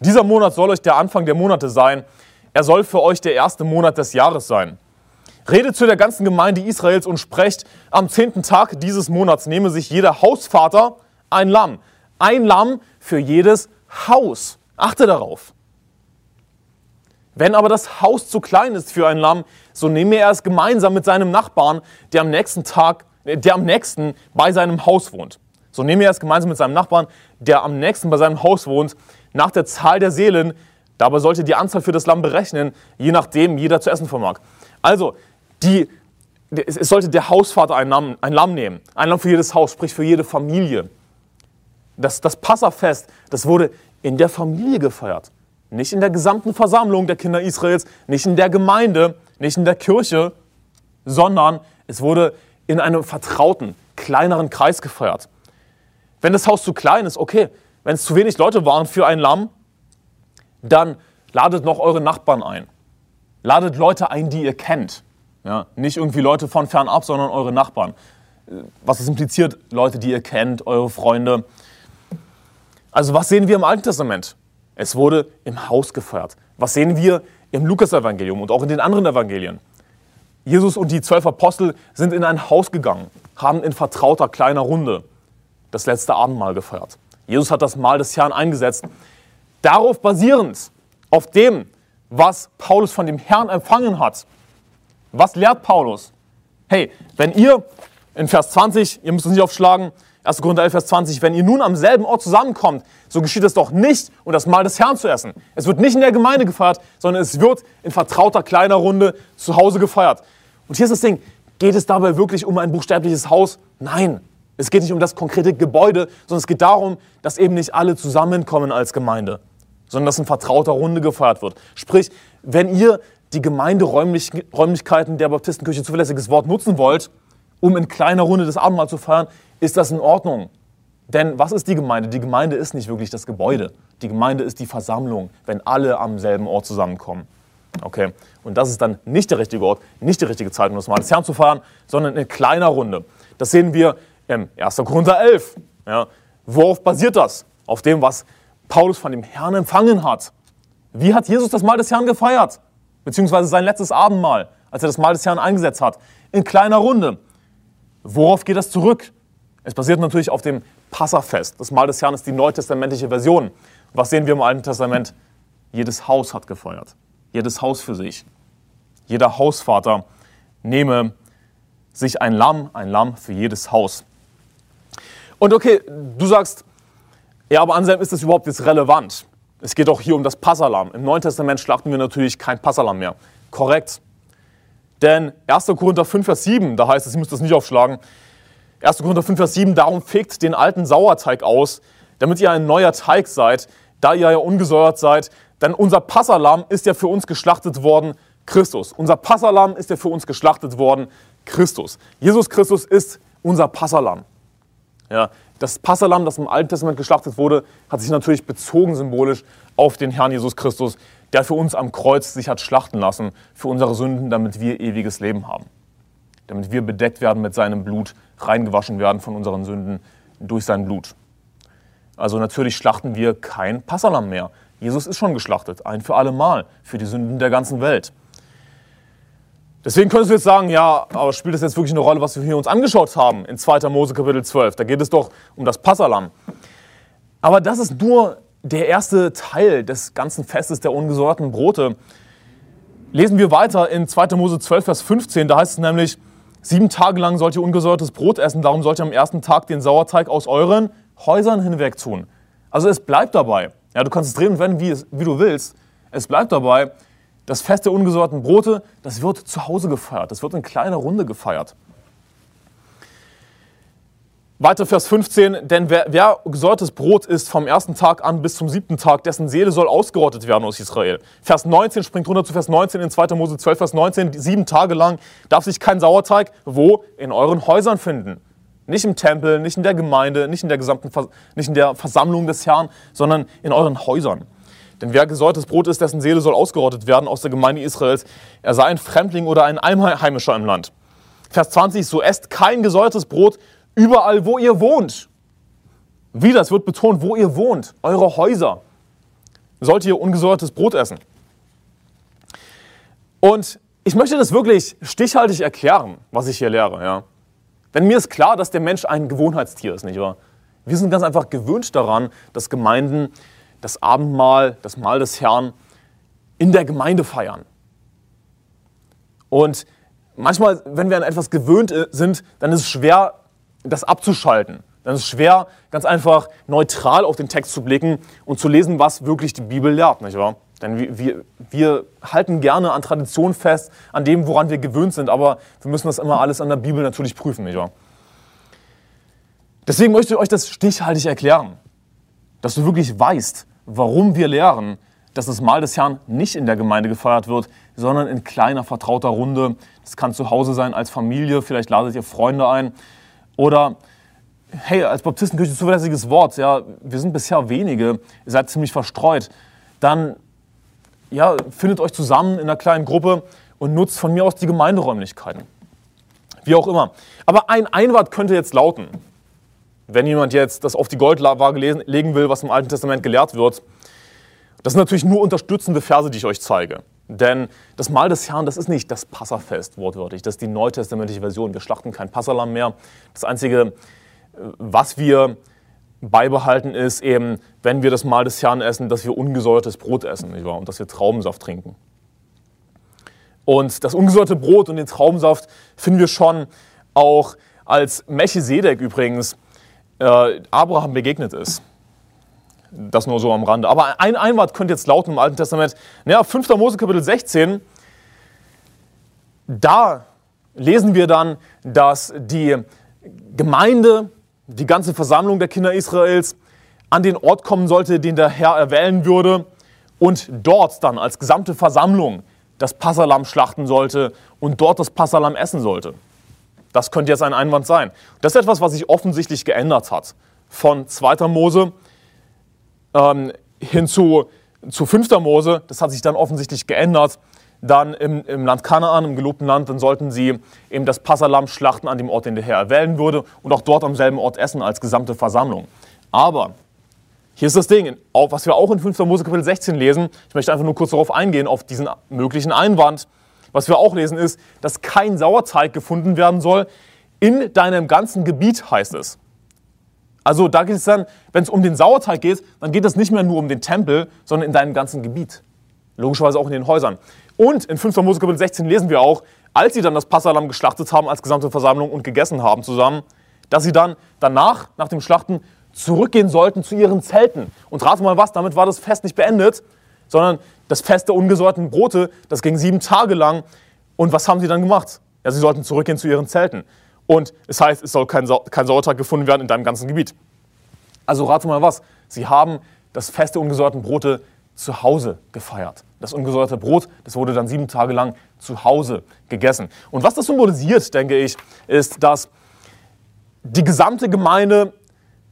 dieser Monat soll euch der Anfang der Monate sein, er soll für euch der erste Monat des Jahres sein. Redet zu der ganzen Gemeinde Israels und sprecht, am zehnten Tag dieses Monats nehme sich jeder Hausvater ein Lamm. Ein Lamm für jedes Haus. Achte darauf. Wenn aber das Haus zu klein ist für ein Lamm, so nehme er es gemeinsam mit seinem Nachbarn, der am nächsten Tag, äh, der am nächsten bei seinem Haus wohnt. So nehme er es gemeinsam mit seinem Nachbarn, der am nächsten bei seinem Haus wohnt, nach der Zahl der Seelen. Dabei sollte die Anzahl für das Lamm berechnen, je nachdem jeder zu essen vermag. Also, die, es sollte der Hausvater ein Lamm, ein Lamm nehmen. Ein Lamm für jedes Haus, sprich für jede Familie. Das, das Passafest, das wurde in der Familie gefeiert. Nicht in der gesamten Versammlung der Kinder Israels, nicht in der Gemeinde, nicht in der Kirche, sondern es wurde in einem vertrauten, kleineren Kreis gefeiert. Wenn das Haus zu klein ist, okay. Wenn es zu wenig Leute waren für ein Lamm, dann ladet noch eure Nachbarn ein. Ladet Leute ein, die ihr kennt. Ja, nicht irgendwie Leute von fernab, sondern eure Nachbarn. Was es impliziert, Leute, die ihr kennt, eure Freunde. Also was sehen wir im Alten Testament? Es wurde im Haus gefeiert. Was sehen wir im Lukas-Evangelium und auch in den anderen Evangelien? Jesus und die zwölf Apostel sind in ein Haus gegangen, haben in vertrauter kleiner Runde das letzte Abendmahl gefeiert. Jesus hat das Mahl des Herrn eingesetzt. Darauf basierend, auf dem, was Paulus von dem Herrn empfangen hat. Was lehrt Paulus? Hey, wenn ihr in Vers 20, ihr müsst es nicht aufschlagen, 1. Korinther 11, Vers 20, wenn ihr nun am selben Ort zusammenkommt, so geschieht es doch nicht, um das Mahl des Herrn zu essen. Es wird nicht in der Gemeinde gefeiert, sondern es wird in vertrauter kleiner Runde zu Hause gefeiert. Und hier ist das Ding, geht es dabei wirklich um ein buchstäbliches Haus? Nein, es geht nicht um das konkrete Gebäude, sondern es geht darum, dass eben nicht alle zusammenkommen als Gemeinde, sondern dass in vertrauter Runde gefeiert wird. Sprich, wenn ihr die Gemeinderäumlichkeiten der Baptistenkirche zuverlässiges Wort nutzen wollt, um in kleiner Runde das Abendmahl zu feiern, ist das in Ordnung. Denn was ist die Gemeinde? Die Gemeinde ist nicht wirklich das Gebäude. Die Gemeinde ist die Versammlung, wenn alle am selben Ort zusammenkommen. Okay? Und das ist dann nicht der richtige Ort, nicht die richtige Zeit, um das Mahl des Herrn zu feiern, sondern in kleiner Runde. Das sehen wir im 1. Korinther 11. Ja? Worauf basiert das? Auf dem, was Paulus von dem Herrn empfangen hat. Wie hat Jesus das Mahl des Herrn gefeiert? Beziehungsweise sein letztes Abendmahl, als er das Mahl des Herrn eingesetzt hat. In kleiner Runde. Worauf geht das zurück? Es basiert natürlich auf dem Passafest. Das Mahl des Herrn ist die neutestamentliche Version. Was sehen wir im Alten Testament? Jedes Haus hat gefeuert. Jedes Haus für sich. Jeder Hausvater nehme sich ein Lamm, ein Lamm für jedes Haus. Und okay, du sagst, ja, aber Anselm, ist das überhaupt jetzt relevant? Es geht auch hier um das Passalam. Im Neuen Testament schlachten wir natürlich kein Passalam mehr. Korrekt. Denn 1. Korinther 5, Vers 7, da heißt es, ich muss das nicht aufschlagen, 1. Korinther 5, Vers 7, darum fegt den alten Sauerteig aus, damit ihr ein neuer Teig seid, da ihr ja ungesäuert seid. Denn unser Passalam ist ja für uns geschlachtet worden, Christus. Unser Passalam ist ja für uns geschlachtet worden, Christus. Jesus Christus ist unser Passalam. Ja, das Passalam, das im Alten Testament geschlachtet wurde, hat sich natürlich bezogen symbolisch auf den Herrn Jesus Christus, der für uns am Kreuz sich hat schlachten lassen, für unsere Sünden, damit wir ewiges Leben haben. Damit wir bedeckt werden mit seinem Blut, reingewaschen werden von unseren Sünden durch sein Blut. Also natürlich schlachten wir kein Passalam mehr. Jesus ist schon geschlachtet, ein für alle Mal, für die Sünden der ganzen Welt. Deswegen könntest du jetzt sagen, ja, aber spielt das jetzt wirklich eine Rolle, was wir hier uns angeschaut haben in 2. Mose Kapitel 12? Da geht es doch um das Passalam. Aber das ist nur der erste Teil des ganzen Festes der ungesäuerten Brote. Lesen wir weiter in 2. Mose 12, Vers 15, da heißt es nämlich, sieben Tage lang sollt ihr ungesäuertes Brot essen, darum sollt ihr am ersten Tag den Sauerteig aus euren Häusern hinweg tun. Also es bleibt dabei. Ja, du kannst es drehen und wenden, wie, es, wie du willst. Es bleibt dabei, das Fest der ungesäuerten Brote, das wird zu Hause gefeiert. Das wird in kleiner Runde gefeiert. Weiter Vers 15, denn wer, wer gesäuertes Brot isst vom ersten Tag an bis zum siebten Tag, dessen Seele soll ausgerottet werden aus Israel. Vers 19 springt runter zu Vers 19 in 2. Mose 12, Vers 19, sieben Tage lang darf sich kein Sauerteig wo? In euren Häusern finden. Nicht im Tempel, nicht in der Gemeinde, nicht in der gesamten, nicht in der Versammlung des Herrn, sondern in euren Häusern. Denn wer gesäuertes Brot ist, dessen Seele soll ausgerottet werden aus der Gemeinde Israels. Er sei ein Fremdling oder ein Einheimischer im Land. Vers 20, so esst kein gesäuertes Brot überall, wo ihr wohnt. Wieder, es wird betont, wo ihr wohnt, eure Häuser. Sollt ihr ungesäuertes Brot essen. Und ich möchte das wirklich stichhaltig erklären, was ich hier lehre. Ja. Denn mir ist klar, dass der Mensch ein Gewohnheitstier ist, nicht wahr? Wir sind ganz einfach gewöhnt daran, dass Gemeinden das Abendmahl, das Mahl des Herrn in der Gemeinde feiern. Und manchmal, wenn wir an etwas gewöhnt äh, sind, dann ist es schwer, das abzuschalten. Dann ist es schwer, ganz einfach neutral auf den Text zu blicken und zu lesen, was wirklich die Bibel lehrt, nicht wahr? Denn wir, wir, wir halten gerne an Tradition fest, an dem, woran wir gewöhnt sind, aber wir müssen das immer alles an der Bibel natürlich prüfen, nicht wahr? Deswegen möchte ich euch das stichhaltig erklären, dass du wirklich weißt, warum wir lehren, dass das Mahl des Herrn nicht in der Gemeinde gefeiert wird, sondern in kleiner, vertrauter Runde. Das kann zu Hause sein als Familie, vielleicht ladet ihr Freunde ein. Oder, hey, als Baptistenkirche zuverlässiges Wort, ja, wir sind bisher wenige, ihr seid ziemlich verstreut. Dann, ja, findet euch zusammen in einer kleinen Gruppe und nutzt von mir aus die Gemeinderäumlichkeiten. Wie auch immer. Aber ein Einwand könnte jetzt lauten, wenn jemand jetzt das auf die Goldwaage legen will, was im Alten Testament gelehrt wird, das sind natürlich nur unterstützende Verse, die ich euch zeige. Denn das Mahl des Herrn, das ist nicht das Passafest, wortwörtlich. Das ist die neutestamentliche Version. Wir schlachten kein Passalam mehr. Das Einzige, was wir beibehalten, ist eben, wenn wir das Mahl des Herrn essen, dass wir ungesäuertes Brot essen nicht wahr? und dass wir Traubensaft trinken. Und das ungesäuerte Brot und den Traubensaft finden wir schon auch als Melchisedek übrigens äh, Abraham begegnet ist. Das nur so am Rande. Aber ein Einwand könnte jetzt lauten im Alten Testament, naja, 5. Mose Kapitel 16, da lesen wir dann, dass die Gemeinde, die ganze Versammlung der Kinder Israels an den Ort kommen sollte, den der Herr erwählen würde und dort dann als gesamte Versammlung das Passalam schlachten sollte und dort das Passalam essen sollte. Das könnte jetzt ein Einwand sein. Das ist etwas, was sich offensichtlich geändert hat. Von 2. Mose ähm, hin zu, zu 5. Mose, das hat sich dann offensichtlich geändert. Dann im, im Land Kanaan, im gelobten Land, dann sollten sie eben das Passalam schlachten an dem Ort, den der Herr erwählen würde und auch dort am selben Ort essen als gesamte Versammlung. Aber hier ist das Ding, was wir auch in 5. Mose Kapitel 16 lesen. Ich möchte einfach nur kurz darauf eingehen, auf diesen möglichen Einwand. Was wir auch lesen ist, dass kein Sauerteig gefunden werden soll in deinem ganzen Gebiet, heißt es. Also da geht es dann, wenn es um den Sauerteig geht, dann geht es nicht mehr nur um den Tempel, sondern in deinem ganzen Gebiet. Logischerweise auch in den Häusern. Und in 5. Mose Kapitel 16 lesen wir auch, als sie dann das Passalam geschlachtet haben als gesamte Versammlung und gegessen haben zusammen, dass sie dann danach, nach dem Schlachten, zurückgehen sollten zu ihren Zelten. Und rate mal was, damit war das Fest nicht beendet, sondern das Fest der ungesäuerten Brote, das ging sieben Tage lang. Und was haben sie dann gemacht? Ja, sie sollten zurückgehen zu ihren Zelten. Und es heißt, es soll kein, kein Sauerteig gefunden werden in deinem ganzen Gebiet. Also rate mal was, sie haben das Fest der ungesäuerten Brote zu Hause gefeiert. Das ungesäuerte Brot, das wurde dann sieben Tage lang zu Hause gegessen. Und was das symbolisiert, denke ich, ist, dass die gesamte Gemeinde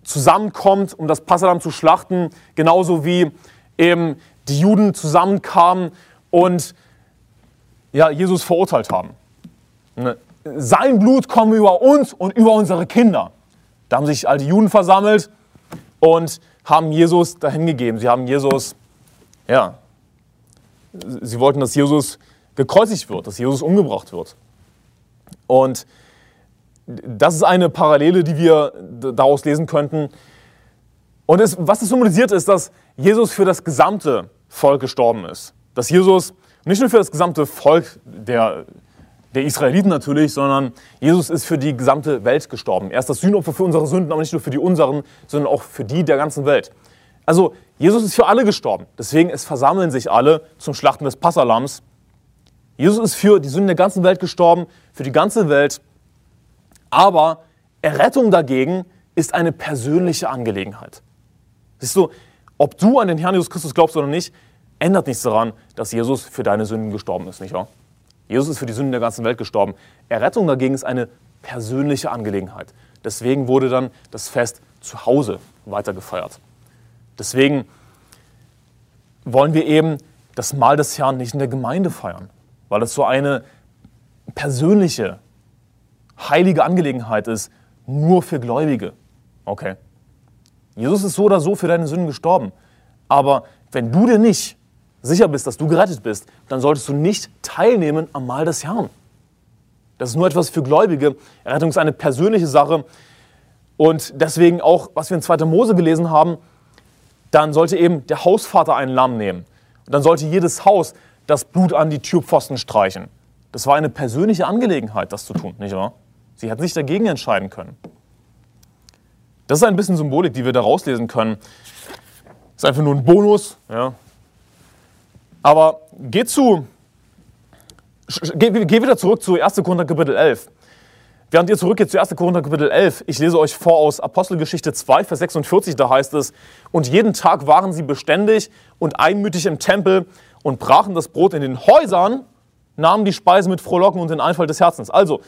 zusammenkommt, um das Passalam zu schlachten, genauso wie eben die Juden zusammenkamen und ja, Jesus verurteilt haben. Sein Blut komme über uns und über unsere Kinder. Da haben sich all die Juden versammelt und haben Jesus dahingegeben. Sie haben Jesus, ja, sie wollten, dass Jesus gekreuzigt wird, dass Jesus umgebracht wird. Und das ist eine Parallele, die wir daraus lesen könnten. Und es, was es symbolisiert, ist, dass Jesus für das gesamte Volk gestorben ist. Dass Jesus nicht nur für das gesamte Volk der, der Israeliten natürlich, sondern Jesus ist für die gesamte Welt gestorben. Er ist das Sühnopfer für unsere Sünden, aber nicht nur für die unseren, sondern auch für die der ganzen Welt. Also Jesus ist für alle gestorben. Deswegen es versammeln sich alle zum Schlachten des Passalams. Jesus ist für die Sünden der ganzen Welt gestorben, für die ganze Welt. Aber Errettung dagegen ist eine persönliche Angelegenheit. Siehst du, ob du an den Herrn Jesus Christus glaubst oder nicht, ändert nichts daran, dass Jesus für deine Sünden gestorben ist, nicht wahr? Jesus ist für die Sünden der ganzen Welt gestorben. Errettung dagegen ist eine persönliche Angelegenheit. Deswegen wurde dann das Fest zu Hause weitergefeiert. Deswegen wollen wir eben das Mahl des Herrn nicht in der Gemeinde feiern, weil das so eine persönliche, heilige Angelegenheit ist, nur für Gläubige. Okay. Jesus ist so oder so für deine Sünden gestorben. Aber wenn du dir nicht sicher bist, dass du gerettet bist, dann solltest du nicht teilnehmen am Mahl des Herrn. Das ist nur etwas für Gläubige. Errettung ist eine persönliche Sache. Und deswegen auch, was wir in 2. Mose gelesen haben, dann sollte eben der Hausvater ein Lamm nehmen. Und dann sollte jedes Haus das Blut an die Türpfosten streichen. Das war eine persönliche Angelegenheit, das zu tun, nicht wahr? Sie hat sich dagegen entscheiden können. Das ist ein bisschen Symbolik, die wir da rauslesen können. Das ist einfach nur ein Bonus. Ja. Aber geh zu, geh, geh wieder zurück zu 1. Korinther Kapitel 11. Während ihr zurückgeht zu 1. Korinther Kapitel 11, ich lese euch vor aus Apostelgeschichte 2, Vers 46, da heißt es, und jeden Tag waren sie beständig und einmütig im Tempel und brachen das Brot in den Häusern, nahmen die Speise mit Frohlocken und den Einfall des Herzens. Also,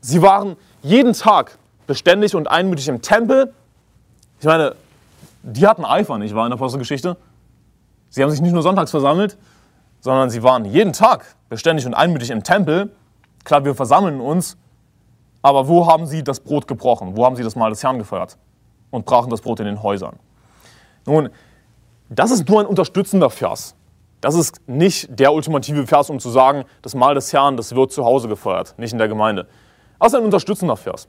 sie waren jeden Tag beständig und einmütig im Tempel. Ich meine, die hatten Eifer, nicht wahr, in der Apostelgeschichte? Sie haben sich nicht nur sonntags versammelt, sondern sie waren jeden Tag beständig und einmütig im Tempel. Klar, wir versammeln uns aber wo haben sie das Brot gebrochen? Wo haben sie das Mahl des Herrn gefeiert? Und brachen das Brot in den Häusern. Nun, das ist nur ein unterstützender Vers. Das ist nicht der ultimative Vers, um zu sagen, das Mahl des Herrn, das wird zu Hause gefeiert, nicht in der Gemeinde. Das ist ein unterstützender Vers.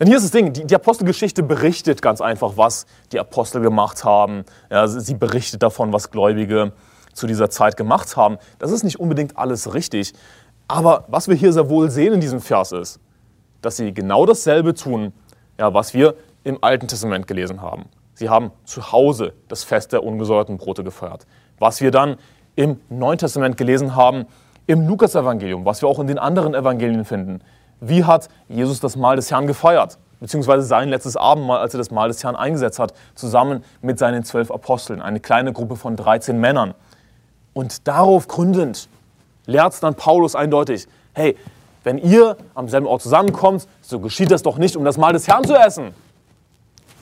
Denn hier ist das Ding, die, die Apostelgeschichte berichtet ganz einfach, was die Apostel gemacht haben. Ja, sie berichtet davon, was Gläubige zu dieser Zeit gemacht haben. Das ist nicht unbedingt alles richtig. Aber was wir hier sehr wohl sehen in diesem Vers ist, dass sie genau dasselbe tun, ja, was wir im Alten Testament gelesen haben. Sie haben zu Hause das Fest der ungesäuerten Brote gefeiert. Was wir dann im Neuen Testament gelesen haben, im Lukas-Evangelium, was wir auch in den anderen Evangelien finden. Wie hat Jesus das Mahl des Herrn gefeiert? Beziehungsweise sein letztes Abendmahl, als er das Mahl des Herrn eingesetzt hat, zusammen mit seinen zwölf Aposteln, eine kleine Gruppe von 13 Männern. Und darauf gründend lehrt dann Paulus eindeutig, hey, wenn ihr am selben Ort zusammenkommt, so geschieht das doch nicht, um das Mahl des Herrn zu essen.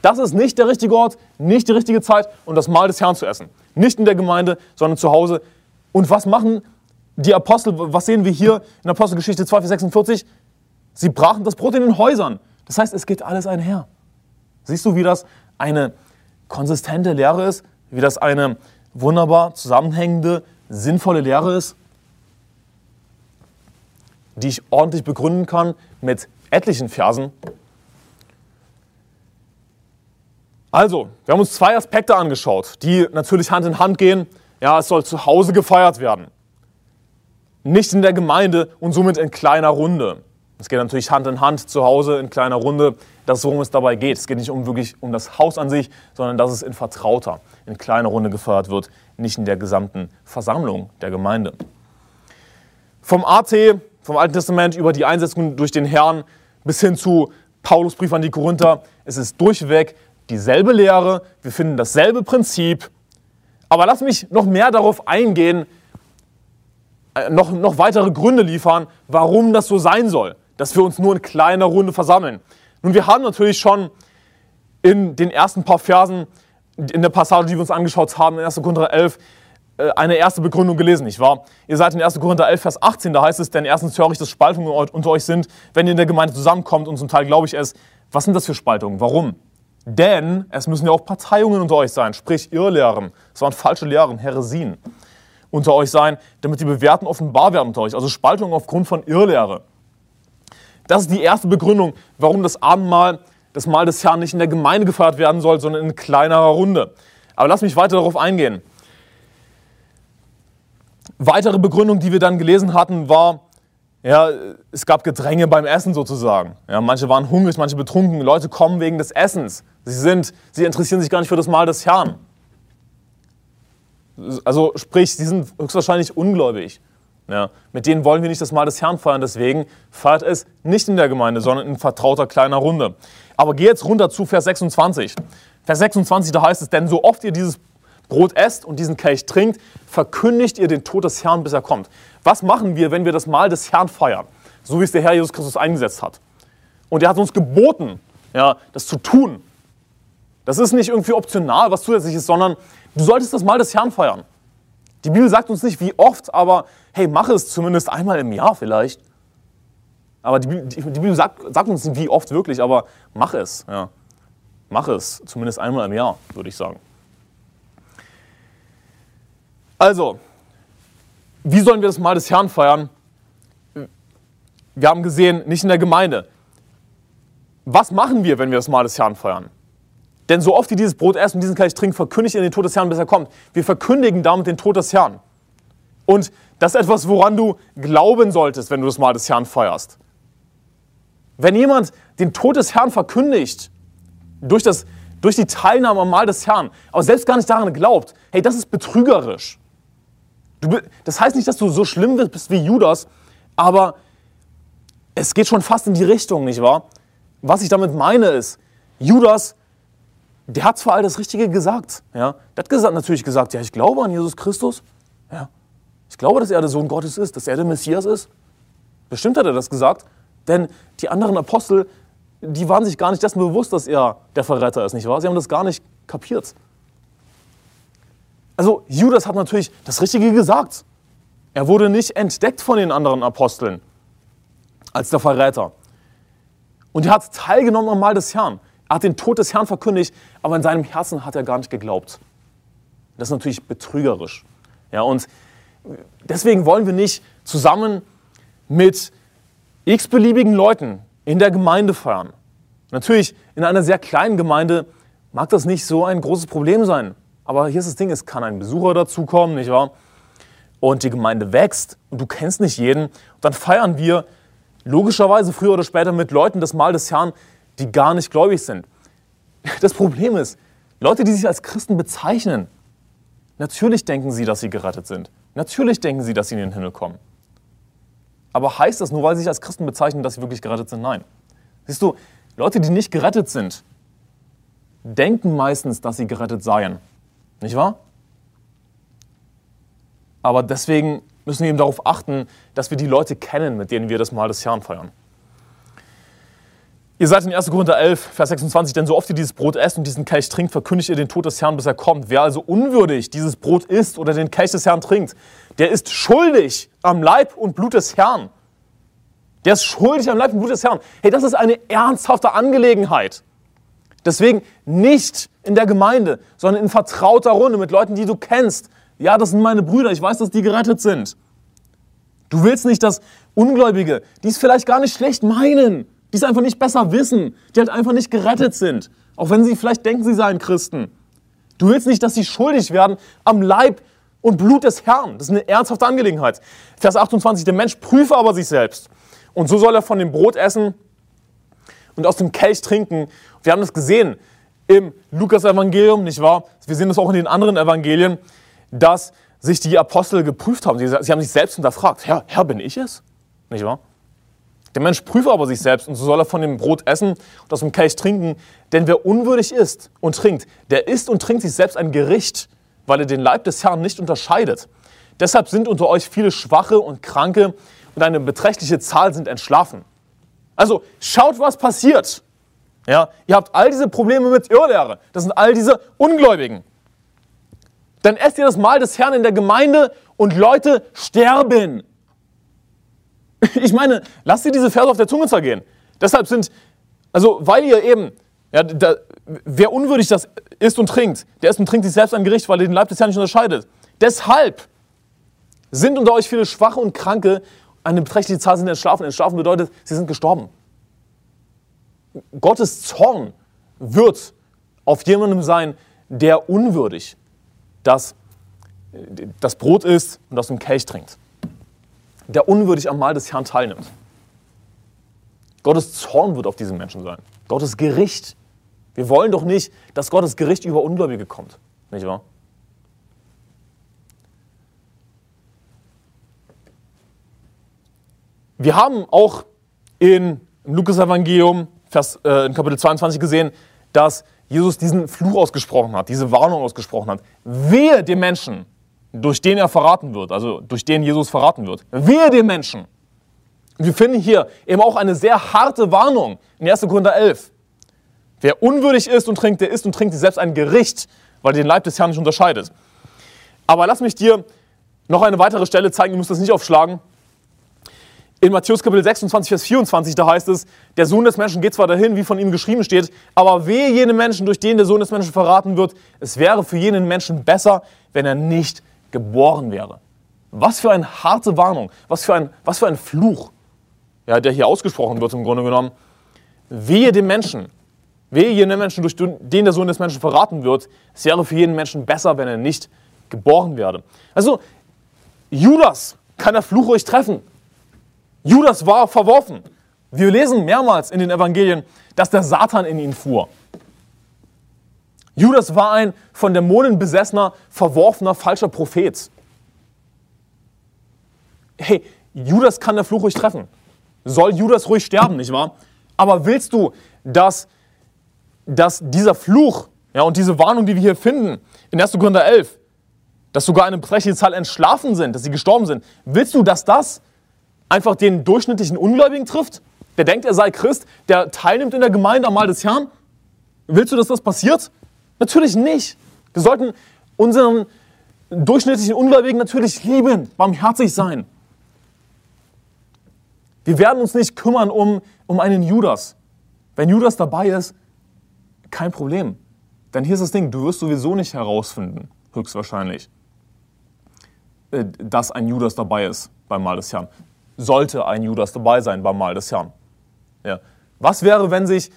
Das ist nicht der richtige Ort, nicht die richtige Zeit, um das Mahl des Herrn zu essen. Nicht in der Gemeinde, sondern zu Hause. Und was machen die Apostel? Was sehen wir hier in Apostelgeschichte 2, Vers 46? Sie brachen das Brot in den Häusern. Das heißt, es geht alles einher. Siehst du, wie das eine konsistente Lehre ist? Wie das eine wunderbar zusammenhängende, sinnvolle Lehre ist? die ich ordentlich begründen kann mit etlichen Versen. Also, wir haben uns zwei Aspekte angeschaut, die natürlich Hand in Hand gehen. Ja, es soll zu Hause gefeiert werden. Nicht in der Gemeinde und somit in kleiner Runde. Es geht natürlich Hand in Hand zu Hause in kleiner Runde. Das ist, worum es dabei geht. Es geht nicht um wirklich um das Haus an sich, sondern dass es in vertrauter, in kleiner Runde gefeiert wird, nicht in der gesamten Versammlung der Gemeinde. Vom AT, vom Alten Testament über die Einsetzung durch den Herrn bis hin zu Paulus Brief an die Korinther, es ist durchweg dieselbe Lehre, wir finden dasselbe Prinzip. Aber lass mich noch mehr darauf eingehen, äh, noch, noch weitere Gründe liefern, warum das so sein soll dass wir uns nur in kleiner Runde versammeln. Nun, wir haben natürlich schon in den ersten paar Versen, in der Passage, die wir uns angeschaut haben, in 1. Korinther 11, äh, eine erste Begründung gelesen, nicht wahr? Ihr seid in 1. Korinther 11, Vers 18, da heißt es, denn erstens höre ich, dass Spaltungen unter euch sind, wenn ihr in der Gemeinde zusammenkommt und zum Teil glaube ich es. Was sind das für Spaltungen? Warum? Denn es müssen ja auch Parteiungen unter euch sein, sprich Irrlehren. Es waren falsche Lehren, Heresien unter euch sein, damit die Bewährten offenbar werden unter euch. Also Spaltungen aufgrund von Irrlehre. Das ist die erste Begründung, warum das Abendmahl, das Mahl des Herrn, nicht in der Gemeinde gefeiert werden soll, sondern in kleinerer Runde. Aber lass mich weiter darauf eingehen. Weitere Begründung, die wir dann gelesen hatten, war, ja, es gab Gedränge beim Essen sozusagen. Ja, manche waren hungrig, manche betrunken. Leute kommen wegen des Essens. Sie, sind, sie interessieren sich gar nicht für das Mahl des Herrn. Also sprich, sie sind höchstwahrscheinlich ungläubig. Ja, mit denen wollen wir nicht das Mahl des Herrn feiern, deswegen feiert es nicht in der Gemeinde, sondern in vertrauter kleiner Runde. Aber geh jetzt runter zu Vers 26. Vers 26, da heißt es, denn so oft ihr dieses Brot esst und diesen Kelch trinkt, verkündigt ihr den Tod des Herrn, bis er kommt. Was machen wir, wenn wir das Mahl des Herrn feiern? So wie es der Herr Jesus Christus eingesetzt hat. Und er hat uns geboten, ja, das zu tun. Das ist nicht irgendwie optional, was zusätzlich ist, sondern du solltest das Mahl des Herrn feiern. Die Bibel sagt uns nicht, wie oft, aber hey, mach es zumindest einmal im Jahr vielleicht. Aber die, die, die Bibel sagt, sagt, uns nicht, wie oft wirklich, aber mach es. Ja. Mach es zumindest einmal im Jahr, würde ich sagen. Also, wie sollen wir das Mal des Herrn feiern? Wir haben gesehen, nicht in der Gemeinde. Was machen wir, wenn wir das Mal des Herrn feiern? Denn so oft ihr dieses Brot essen und diesen Kelch trinkt, verkündigt ihr den Tod des Herrn, bis er kommt. Wir verkündigen damit den Tod des Herrn. Und das ist etwas, woran du glauben solltest, wenn du das Mahl des Herrn feierst. Wenn jemand den Tod des Herrn verkündigt, durch, das, durch die Teilnahme am Mahl des Herrn, aber selbst gar nicht daran glaubt, hey, das ist betrügerisch. Du, das heißt nicht, dass du so schlimm bist wie Judas, aber es geht schon fast in die Richtung, nicht wahr? Was ich damit meine ist, Judas der hat zwar all das Richtige gesagt, ja, der hat gesagt, natürlich gesagt, ja, ich glaube an Jesus Christus, ja, ich glaube, dass er der Sohn Gottes ist, dass er der Messias ist. Bestimmt hat er das gesagt, denn die anderen Apostel, die waren sich gar nicht dessen bewusst, dass er der Verräter ist, nicht wahr? Sie haben das gar nicht kapiert. Also Judas hat natürlich das Richtige gesagt. Er wurde nicht entdeckt von den anderen Aposteln als der Verräter. Und er hat teilgenommen am Mahl des Herrn. Er hat den Tod des Herrn verkündigt, aber in seinem Herzen hat er gar nicht geglaubt. Das ist natürlich betrügerisch. Ja, und deswegen wollen wir nicht zusammen mit x-beliebigen Leuten in der Gemeinde feiern. Natürlich, in einer sehr kleinen Gemeinde mag das nicht so ein großes Problem sein. Aber hier ist das Ding, es kann ein Besucher dazukommen, nicht wahr? Und die Gemeinde wächst und du kennst nicht jeden. Und dann feiern wir logischerweise früher oder später mit Leuten das Mahl des Herrn, die gar nicht gläubig sind. Das Problem ist, Leute, die sich als Christen bezeichnen, natürlich denken sie, dass sie gerettet sind. Natürlich denken sie, dass sie in den Himmel kommen. Aber heißt das nur, weil sie sich als Christen bezeichnen, dass sie wirklich gerettet sind? Nein. Siehst du, Leute, die nicht gerettet sind, denken meistens, dass sie gerettet seien. Nicht wahr? Aber deswegen müssen wir eben darauf achten, dass wir die Leute kennen, mit denen wir das Mal des Herrn feiern. Ihr seid in 1. Korinther 11, Vers 26, denn so oft ihr dieses Brot esst und diesen Kelch trinkt, verkündigt ihr den Tod des Herrn, bis er kommt. Wer also unwürdig dieses Brot isst oder den Kelch des Herrn trinkt, der ist schuldig am Leib und Blut des Herrn. Der ist schuldig am Leib und Blut des Herrn. Hey, das ist eine ernsthafte Angelegenheit. Deswegen nicht in der Gemeinde, sondern in vertrauter Runde mit Leuten, die du kennst. Ja, das sind meine Brüder, ich weiß, dass die gerettet sind. Du willst nicht, dass Ungläubige, die es vielleicht gar nicht schlecht meinen, die es einfach nicht besser wissen, die halt einfach nicht gerettet sind, auch wenn sie vielleicht denken, sie seien Christen. Du willst nicht, dass sie schuldig werden am Leib und Blut des Herrn. Das ist eine ernsthafte Angelegenheit. Vers 28, der Mensch prüfe aber sich selbst Und so soll er von dem Brot essen und aus dem Kelch trinken. Wir haben das gesehen im Lukas-Evangelium, nicht wahr? Wir sehen das auch in den anderen Evangelien, dass sich die Apostel geprüft haben. Sie, haben sich selbst hinterfragt. Herr, Herr, bin ich es? Nicht wahr? Der Mensch prüfe aber sich selbst und so soll er von dem Brot essen und aus dem Kelch trinken. Denn wer unwürdig isst und trinkt, der isst und trinkt sich selbst ein Gericht, weil er den Leib des Herrn nicht unterscheidet. Deshalb sind unter euch viele Schwache und Kranke und eine beträchtliche Zahl sind entschlafen. Also schaut, was passiert. Ja, ihr habt all diese Probleme mit Irrlehre. Das sind all diese Ungläubigen. Dann esst ihr das Mahl des Herrn in der Gemeinde und Leute sterben. Ich meine, lasst ihr diese Verse auf der Zunge zergehen. Deshalb sind, also weil ihr eben, ja, da, wer unwürdig das isst und trinkt, der isst und trinkt sich selbst ein Gericht, weil er den Leib des Herrn nicht unterscheidet. Deshalb sind unter euch viele Schwache und Kranke, eine beträchtliche Zahl sind entschlafen. Entschlafen bedeutet, sie sind gestorben. Gottes Zorn wird auf jemandem sein, der unwürdig das, das Brot isst und aus dem Kelch trinkt der unwürdig am Mahl des Herrn teilnimmt. Gottes Zorn wird auf diesen Menschen sein. Gottes Gericht. Wir wollen doch nicht, dass Gottes Gericht über Ungläubige kommt. Nicht wahr? Wir haben auch in, im Lukas-Evangelium, äh, in Kapitel 22 gesehen, dass Jesus diesen Fluch ausgesprochen hat, diese Warnung ausgesprochen hat. Wehe dem Menschen, durch den er verraten wird, also durch den Jesus verraten wird. Wehe den Menschen. Wir finden hier eben auch eine sehr harte Warnung in 1. Korinther 11. Wer unwürdig ist und trinkt, der isst und trinkt selbst ein Gericht, weil er den Leib des Herrn nicht unterscheidet. Aber lass mich dir noch eine weitere Stelle zeigen, du musst das nicht aufschlagen. In Matthäus Kapitel 26, Vers 24, da heißt es, der Sohn des Menschen geht zwar dahin, wie von ihm geschrieben steht, aber wehe jene Menschen, durch den der Sohn des Menschen verraten wird. Es wäre für jenen Menschen besser, wenn er nicht geboren wäre. Was für eine harte Warnung, was für ein, was für ein Fluch, ja, der hier ausgesprochen wird im Grunde genommen. Wehe dem Menschen, wehe jenen Menschen, durch den der Sohn des Menschen verraten wird. Es wäre für jeden Menschen besser, wenn er nicht geboren werde. Also, Judas kann der Fluch ruhig treffen. Judas war verworfen. Wir lesen mehrmals in den Evangelien, dass der Satan in ihn fuhr. Judas war ein von Dämonen besessener, verworfener, falscher Prophet. Hey, Judas kann der Fluch ruhig treffen. Soll Judas ruhig sterben, nicht wahr? Aber willst du, dass, dass dieser Fluch ja, und diese Warnung, die wir hier finden, in 1. Korinther 11, dass sogar eine beträchtliche Zahl entschlafen sind, dass sie gestorben sind, willst du, dass das einfach den durchschnittlichen Ungläubigen trifft? Der denkt, er sei Christ, der teilnimmt in der Gemeinde am Mahl des Herrn? Willst du, dass das passiert? Natürlich nicht. Wir sollten unseren durchschnittlichen Ungläubigen natürlich lieben, barmherzig sein. Wir werden uns nicht kümmern um, um einen Judas. Wenn Judas dabei ist, kein Problem. Denn hier ist das Ding, du wirst sowieso nicht herausfinden, höchstwahrscheinlich, äh, dass ein Judas dabei ist beim Mahl des Herrn. Sollte ein Judas dabei sein beim Mahl des Herrn. Ja. Was wäre, wenn sich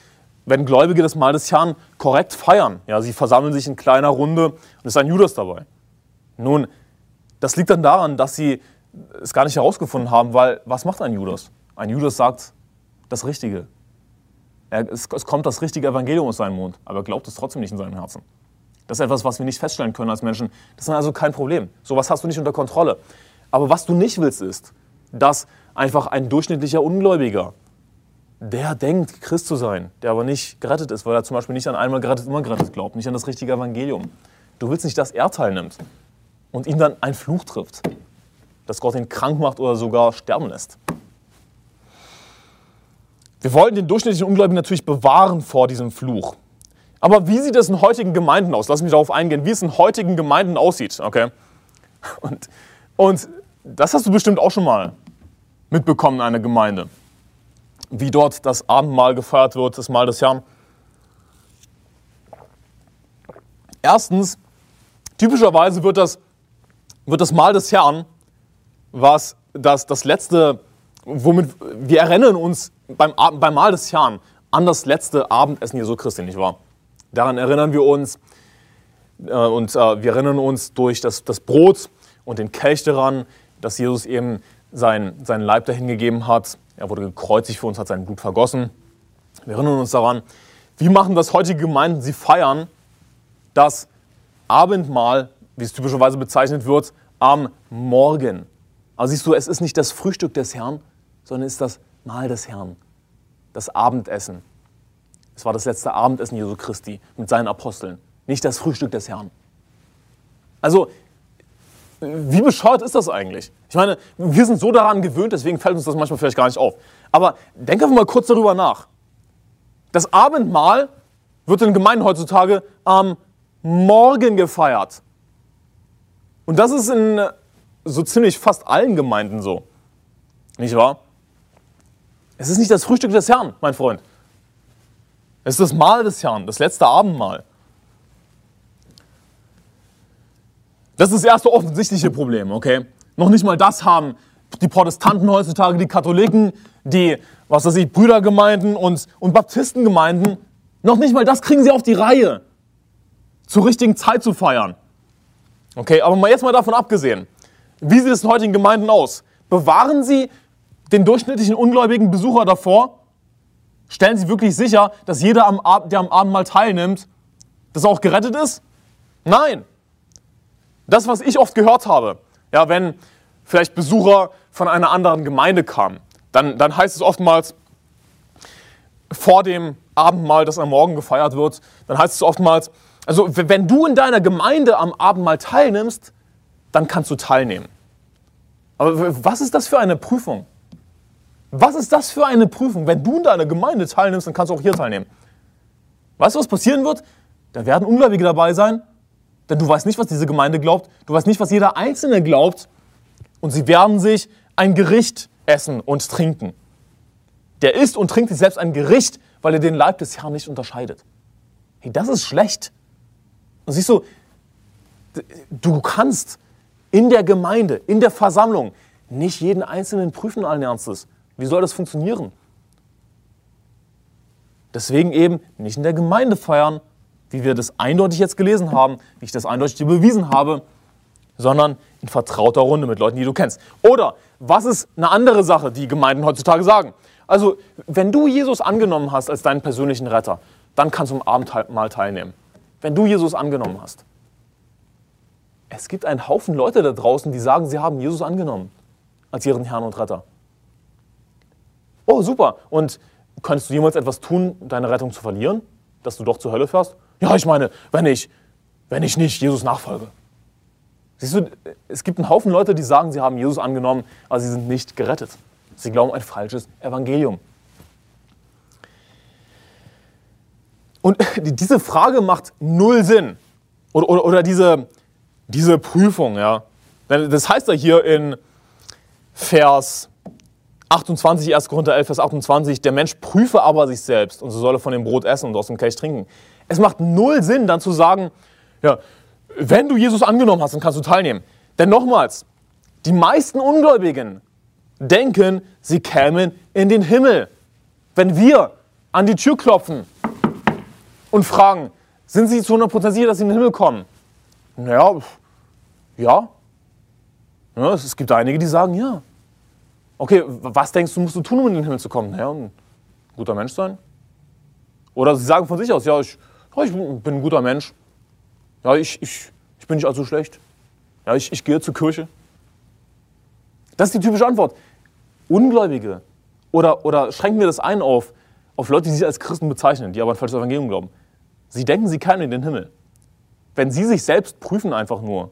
wenn Gläubige das Mahl des Herrn korrekt feiern. Ja, sie versammeln sich in kleiner Runde und es ist ein Judas dabei. Nun, das liegt dann daran, dass sie es gar nicht herausgefunden haben, weil was macht ein Judas? Ein Judas sagt das Richtige. Es, es, kommt das richtige Evangelium aus seinem Mund, aber er glaubt es trotzdem nicht in seinem Herzen. Das ist etwas, was wir nicht feststellen können als Menschen. Das ist also kein Problem. Sowas hast du nicht unter Kontrolle. Aber was du nicht willst, ist, dass einfach ein durchschnittlicher Ungläubiger der denkt, Christ zu sein, der aber nicht gerettet ist, weil er zum Beispiel nicht an einmal gerettet, immer gerettet glaubt, nicht an das richtige Evangelium. Du willst nicht, dass er teilnimmt und ihn dann ein Fluch trifft, dass Gott ihn krank macht oder sogar sterben lässt. Wir wollen den durchschnittlichen Ungläubigen natürlich bewahren vor diesem Fluch. Aber wie sieht es in heutigen Gemeinden aus? Lass mich darauf eingehen, wie es in heutigen Gemeinden aussieht. Okay? Und, und das hast du bestimmt auch schon mal mitbekommen in einer Gemeinde wie dort das Abendmahl gefeiert wird, das Mahl des Herrn. Erstens, typischerweise wird das, wird das Mahl des Herrn, was das, das letzte, womit wir erinnern uns beim, beim Mahl des Herrn an das letzte Abendessen Jesu Christi, nicht wahr? Daran erinnern wir uns äh, und äh, wir erinnern uns durch das, das Brot und den Kelch daran, dass Jesus eben sein, seinen Leib dahingegeben hat Er wurde gekreuzigt für uns, hat sein Blut vergossen. Wir erinnern uns daran. Wie machen das heutige Gemeinden? Sie feiern das Abendmahl, wie es typischerweise bezeichnet wird, am Morgen. Also siehst du, es ist nicht das Frühstück des Herrn, sondern es ist das Mahl des Herrn, das Abendessen. Es war das letzte Abendessen Jesu Christi mit seinen Aposteln, nicht das Frühstück des Herrn. Also, wie bescheuert ist das eigentlich? Ich meine, wir sind so daran gewöhnt, deswegen fällt uns das manchmal vielleicht gar nicht auf. Aber denk einfach mal kurz darüber nach. Das Abendmahl wird in Gemeinden heutzutage am Morgen gefeiert. Und das ist in so ziemlich fast allen Gemeinden so. Nicht wahr? Es ist nicht das Frühstück des Herrn, mein Freund. Es ist das Mahl des Herrn, das letzte Abendmahl. Das ist das erste offensichtliche Problem, okay? Noch nicht mal das haben die Protestanten heutzutage, die Katholiken, die, was weiß ich, Brüdergemeinden und, und Baptistengemeinden. Noch nicht mal das kriegen sie auf die Reihe, zur richtigen Zeit zu feiern. Okay, aber mal jetzt mal davon abgesehen. Wie sieht es in heutigen Gemeinden aus? Bewahren sie den durchschnittlichen ungläubigen Besucher davor? Stellen sie wirklich sicher, dass jeder, am Abend, der am Abendmahl teilnimmt, das auch gerettet ist? Nein. Das, was ich oft gehört habe, ja, wenn vielleicht Besucher von einer anderen Gemeinde kamen, dann, dann heißt es oftmals, vor dem Abendmahl, das am Morgen gefeiert wird, dann heißt es oftmals, also wenn du in deiner Gemeinde am Abendmahl teilnimmst, dann kannst du teilnehmen. Aber was ist das für eine Prüfung? Was ist das für eine Prüfung? Wenn du in deiner Gemeinde teilnimmst, dann kannst du auch hier teilnehmen. Weißt du, was passieren wird? Da werden Ungläubige dabei sein, denn du weißt nicht, was diese Gemeinde glaubt. Du weißt nicht, was jeder Einzelne glaubt. Und sie werden sich ein Gericht essen und trinken. Der isst und trinkt sich selbst ein Gericht, weil er den Leib des Herrn nicht unterscheidet. Hey, das ist schlecht. Und siehst du, du kannst in der Gemeinde, in der Versammlung nicht jeden Einzelnen prüfen allen Ernstes. Wie soll das funktionieren? Deswegen eben nicht in der Gemeinde feiern, wie wir das eindeutig jetzt gelesen haben, wie ich das eindeutig dir bewiesen habe, sondern in vertrauter Runde mit Leuten, die du kennst. Oder was ist eine andere Sache, die Gemeinden heutzutage sagen? Also, wenn du Jesus angenommen hast als deinen persönlichen Retter, dann kannst du am Abendmahl teilnehmen. Wenn du Jesus angenommen hast. Es gibt einen Haufen Leute da draußen, die sagen, sie haben Jesus angenommen als ihren Herrn und Retter. Oh, super. Und könntest du jemals etwas tun, deine Rettung zu verlieren? Dass du doch zur Hölle fährst? Ja, ich meine, wenn ich, wenn ich nicht Jesus nachfolge. Siehst du, es gibt einen Haufen Leute, die sagen, sie haben Jesus angenommen, aber sie sind nicht gerettet. Sie glauben ein falsches Evangelium. Und diese Frage macht null Sinn. Oder, oder, oder diese, diese Prüfung, ja. Das heißt ja hier in Vers 28, 1. Korinther 11, Vers 28, der Mensch prüfe aber sich selbst und so soll er von dem Brot essen und aus dem Kelch trinken. Es macht null Sinn, dann zu sagen, ja, wenn du Jesus angenommen hast, dann kannst du teilnehmen. Denn nochmals, die meisten Ungläubigen denken, sie kämen in den Himmel. Wenn wir an die Tür klopfen und fragen, sind sie zu 100% sicher, dass sie in den Himmel kommen? Naja, ja. ja. Es gibt einige, die sagen ja. Okay, was denkst du, musst du tun, um in den Himmel zu kommen? Naja, ein guter Mensch sein. Oder sie sagen von sich aus, ja, ich, ja, ich bin ein guter Mensch. Ja, ich, ich, ich bin nicht allzu schlecht. Ja, ich, ich gehe zur Kirche. Das ist die typische Antwort. Ungläubige oder, oder schränken wir das ein auf, auf Leute, die sich als Christen bezeichnen, die aber ein falsches Evangelium glauben. Sie denken, sie kämen in den Himmel. Wenn sie sich selbst prüfen einfach nur,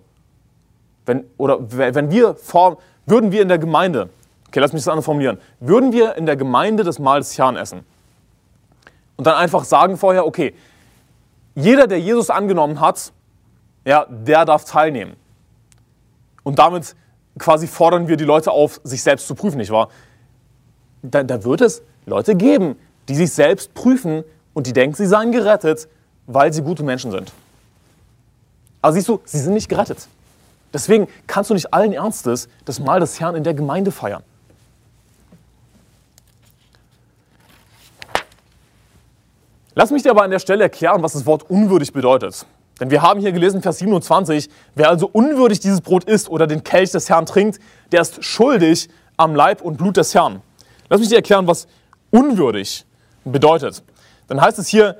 wenn, oder wenn wir vor, würden wir in der Gemeinde Okay, lass mich das anders formulieren. Würden wir in der Gemeinde das Mahl des Herrn essen und dann einfach sagen vorher, okay, jeder, der Jesus angenommen hat, ja, der darf teilnehmen. Und damit quasi fordern wir die Leute auf, sich selbst zu prüfen, nicht wahr? Da, da wird es Leute geben, die sich selbst prüfen und die denken, sie seien gerettet, weil sie gute Menschen sind. Aber siehst du, sie sind nicht gerettet. Deswegen kannst du nicht allen Ernstes das Mahl des Herrn in der Gemeinde feiern. Lass mich dir aber an der Stelle erklären, was das Wort unwürdig bedeutet. Denn wir haben hier gelesen, Vers 27, wer also unwürdig dieses Brot isst oder den Kelch des Herrn trinkt, der ist schuldig am Leib und Blut des Herrn. Lass mich dir erklären, was unwürdig bedeutet. Dann heißt es hier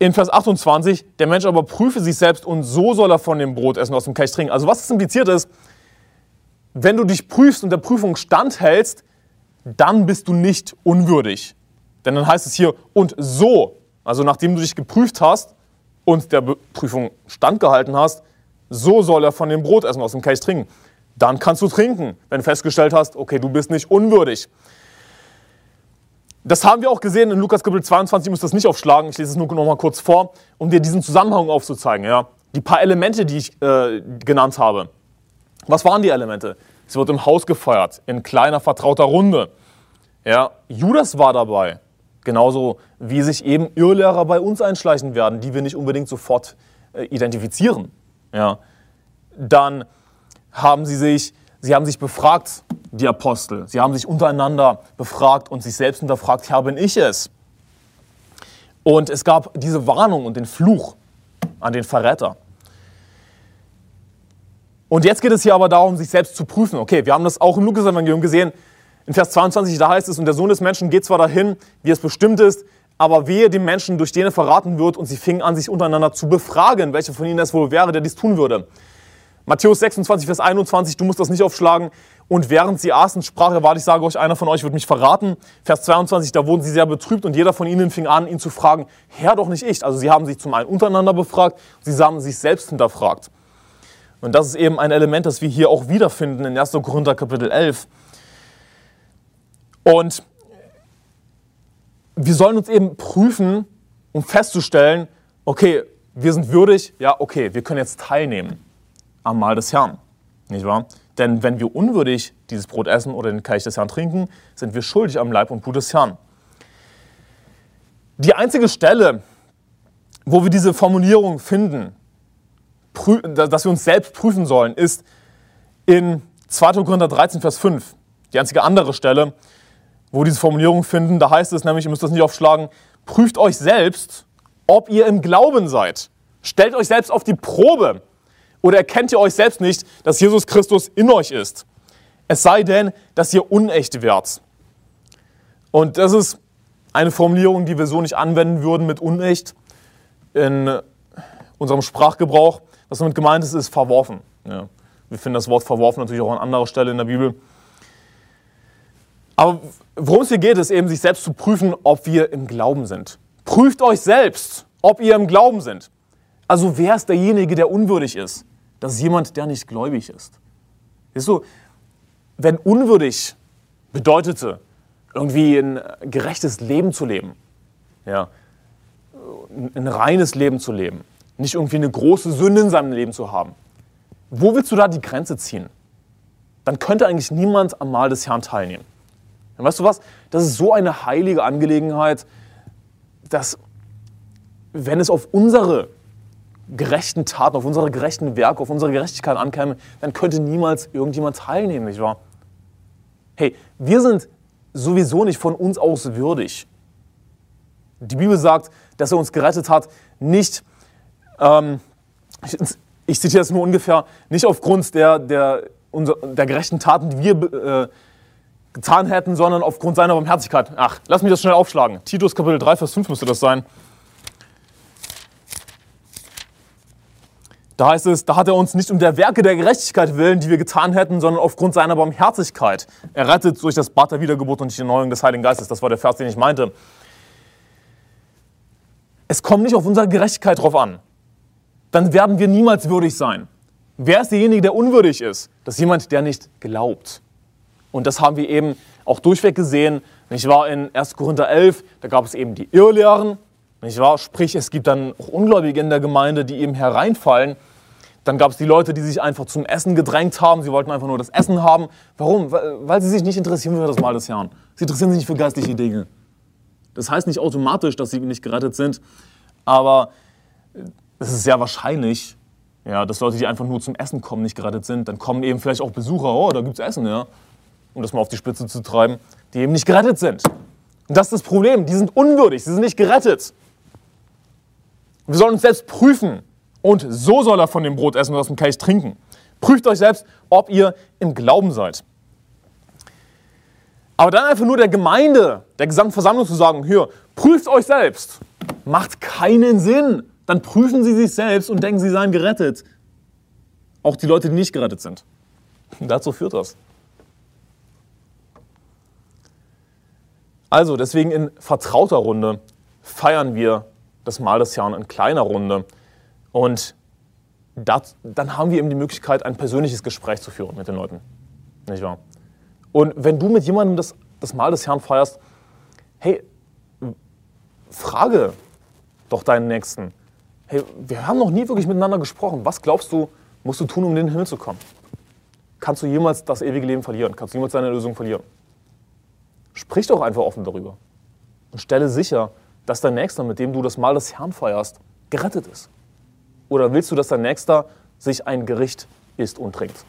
in Vers 28, der Mensch aber prüfe sich selbst und so soll er von dem Brot essen, aus dem Kelch trinken. Also was es impliziert ist, wenn du dich prüfst und der Prüfung standhältst, dann bist du nicht unwürdig. Denn dann heißt es hier, und so, also nachdem du dich geprüft hast und der Prüfung standgehalten hast, so soll er von dem Brot essen, aus dem Kelch trinken. Dann kannst du trinken, wenn du festgestellt hast, okay, du bist nicht unwürdig. Das haben wir auch gesehen in Lukas Kapitel 22, ich muss das nicht aufschlagen, ich lese es nur noch mal kurz vor, um dir diesen Zusammenhang aufzuzeigen. Ja? Die paar Elemente, die ich äh, genannt habe. Was waren die Elemente? Es wird im Haus gefeiert, in kleiner, vertrauter Runde. Ja, Judas war dabei, genauso wie sich eben Irrlehrer bei uns einschleichen werden, die wir nicht unbedingt sofort äh, identifizieren. Ja. Dann haben sie sich, sie haben sich befragt, die Apostel. Sie haben sich untereinander befragt und sich selbst hinterfragt, Herr, bin ich es? Und es gab diese Warnung und den Fluch an den Verräter. Und jetzt geht es hier aber darum, sich selbst zu prüfen. Okay, wir haben das auch im Lukas-Evangelium gesehen. In Vers 22, da heißt es, und der Sohn des Menschen geht zwar dahin, wie es bestimmt ist, aber wehe dem Menschen, durch den er verraten wird. Und sie fingen an, sich untereinander zu befragen, welcher von ihnen es wohl wäre, der dies tun würde. Matthäus 26, Vers 21, du musst das nicht aufschlagen. Und während sie aßen, sprach er, warte, ich sage euch, einer von euch wird mich verraten. Vers 22, da wurden sie sehr betrübt und jeder von ihnen fing an, ihn zu fragen, Herr, doch nicht ich. Also sie haben sich zum einen untereinander befragt, sie haben sich selbst hinterfragt. Und das ist eben ein Element, das wir hier auch wiederfinden in 1. Korinther Kapitel 11. Und wir sollen uns eben prüfen, um festzustellen, okay, wir sind würdig, ja, okay, wir können jetzt teilnehmen am Mahl des Herrn. Nicht wahr? Denn wenn wir unwürdig dieses Brot essen oder den Kelch des Herrn trinken, sind wir schuldig am Leib und Blut des Herrn. Die einzige Stelle, wo wir diese Formulierung finden, dass wir uns selbst prüfen sollen, ist in 2. Korinther 13, Vers 5. Die einzige andere Stelle, wo diese Formulierung finden, da heißt es nämlich, ihr müsst das nicht aufschlagen, prüft euch selbst, ob ihr im Glauben seid. Stellt euch selbst auf die Probe. Oder erkennt ihr euch selbst nicht, dass Jesus Christus in euch ist? Es sei denn, dass ihr unecht werdet. Und das ist eine Formulierung, die wir so nicht anwenden würden mit unecht in unserem Sprachgebrauch. Was damit gemeint ist, ist verworfen. Ja. Wir finden das Wort verworfen natürlich auch an anderer Stelle in der Bibel. Aber worum es hier geht, ist eben, sich selbst zu prüfen, ob wir im Glauben sind. Prüft euch selbst, ob ihr im Glauben sind. Also wer ist derjenige, der unwürdig ist? Das ist jemand, der nicht gläubig ist. Siehst du, wenn unwürdig bedeutete, irgendwie ein gerechtes Leben zu leben, ja, ein reines Leben zu leben, nicht irgendwie eine große Sünde in seinem Leben zu haben. Wo willst du da die Grenze ziehen? Dann könnte eigentlich niemand am Mahl des Herrn teilnehmen. Und weißt du was? Das ist so eine heilige Angelegenheit, dass wenn es auf unsere gerechten Taten, auf unsere gerechten Werke, auf unsere Gerechtigkeit ankäme, dann könnte niemals irgendjemand teilnehmen, nicht wahr? Hey, wir sind sowieso nicht von uns aus würdig. Die Bibel sagt, dass er uns gerettet hat, nicht ähm, ich, ich, zitiere es nur ungefähr, nicht aufgrund der, der, unser, der gerechten Taten, die wir äh, getan hätten, sondern aufgrund seiner Barmherzigkeit. Ach, lass mich das schnell aufschlagen. Titus Kapitel 3, Vers 5 müsste das sein. Da heißt es, da hat er uns nicht um der Werke der Gerechtigkeit willen, die wir getan hätten, sondern aufgrund seiner Barmherzigkeit. Er rettet durch das Bad der Wiedergeburt und die Erneuerung des Heiligen Geistes. Das war der Vers, den ich meinte. Es kommt nicht auf unsere Gerechtigkeit drauf an dann werden wir niemals würdig sein. Wer ist derjenige, der unwürdig ist? Das ist jemand, der nicht glaubt. Und das haben wir eben auch durchweg gesehen. Ich war in 1. Korinther 11, da gab es eben die Irrlehren. Nicht wahr? Sprich, es gibt dann auch Ungläubige in der Gemeinde, die eben hereinfallen. Dann gab es die Leute, die sich einfach zum Essen gedrängt haben. Sie wollten einfach nur das Essen haben. Warum? Weil sie sich nicht interessieren für das Mahl des Herrn. Sie interessieren sich nicht für geistliche Dinge. Das heißt nicht automatisch, dass sie nicht gerettet sind, aber es ist sehr wahrscheinlich, ja, dass Leute, die einfach nur zum Essen kommen, nicht gerettet sind. Dann kommen eben vielleicht auch Besucher, oh, da gibt es Essen, ja. Um das mal auf die Spitze zu treiben, die eben nicht gerettet sind. Und das ist das Problem, die sind unwürdig, sie sind nicht gerettet. Wir sollen uns selbst prüfen. Und so soll er von dem Brot essen und aus dem Kelch trinken. Prüft euch selbst, ob ihr im Glauben seid. Aber dann einfach nur der Gemeinde, der gesamten Versammlung zu sagen, hier, prüft euch selbst, macht keinen Sinn. Dann prüfen sie sich selbst und denken, sie seien gerettet. Auch die Leute, die nicht gerettet sind. Dazu führt das. Also, deswegen in vertrauter Runde feiern wir das Mahl des Herrn in kleiner Runde. Und das, dann haben wir eben die Möglichkeit, ein persönliches Gespräch zu führen mit den Leuten. Nicht wahr? Und wenn du mit jemandem das, das Mahl des Herrn feierst, hey, frage doch deinen Nächsten. Hey, wir haben noch nie wirklich miteinander gesprochen. Was glaubst du, musst du tun, um in den Himmel zu kommen? Kannst du jemals das ewige Leben verlieren? Kannst du jemals deine Lösung verlieren? Sprich doch einfach offen darüber und stelle sicher, dass dein Nächster, mit dem du das Mahl des Herrn feierst, gerettet ist. Oder willst du, dass dein Nächster sich ein Gericht isst und trinkt?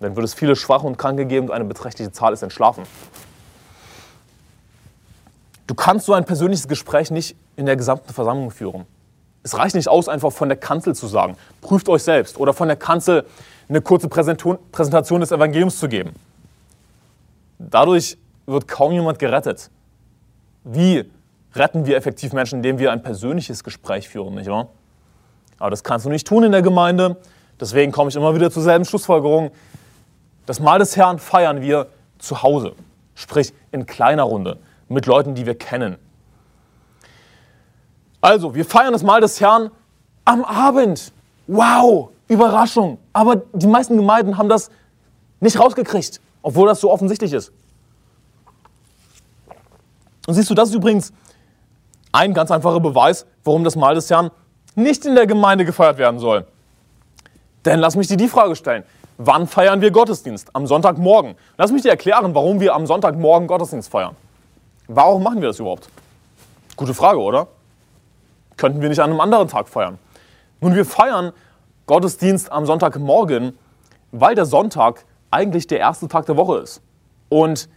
Dann wird es viele Schwache und Kranke geben und eine beträchtliche Zahl ist entschlafen. Du kannst so ein persönliches Gespräch nicht in der gesamten Versammlung führen. Es reicht nicht aus, einfach von der Kanzel zu sagen, prüft euch selbst oder von der Kanzel eine kurze Präsentation des Evangeliums zu geben. Dadurch wird kaum jemand gerettet. Wie retten wir effektiv Menschen, indem wir ein persönliches Gespräch führen, nicht wahr? Aber das kannst du nicht tun in der Gemeinde. Deswegen komme ich immer wieder zur selben Schlussfolgerung. Das Mahl des Herrn feiern wir zu Hause, sprich in kleiner Runde, mit Leuten, die wir kennen. Also, wir feiern das Mahl des Herrn am Abend. Wow, Überraschung. Aber die meisten Gemeinden haben das nicht rausgekriegt, obwohl das so offensichtlich ist. Und siehst du, das ist übrigens ein ganz einfacher Beweis, warum das Mahl des Herrn nicht in der Gemeinde gefeiert werden soll. Denn lass mich dir die Frage stellen. Wann feiern wir Gottesdienst? Am Sonntagmorgen. Lass mich dir erklären, warum wir am Sonntagmorgen Gottesdienst feiern. Warum machen wir das überhaupt? Gute Frage, oder? Könnten wir nicht an einem anderen Tag feiern? Nun, wir feiern Gottesdienst am Sonntagmorgen, weil der Sonntag eigentlich der erste Tag der Woche ist. Und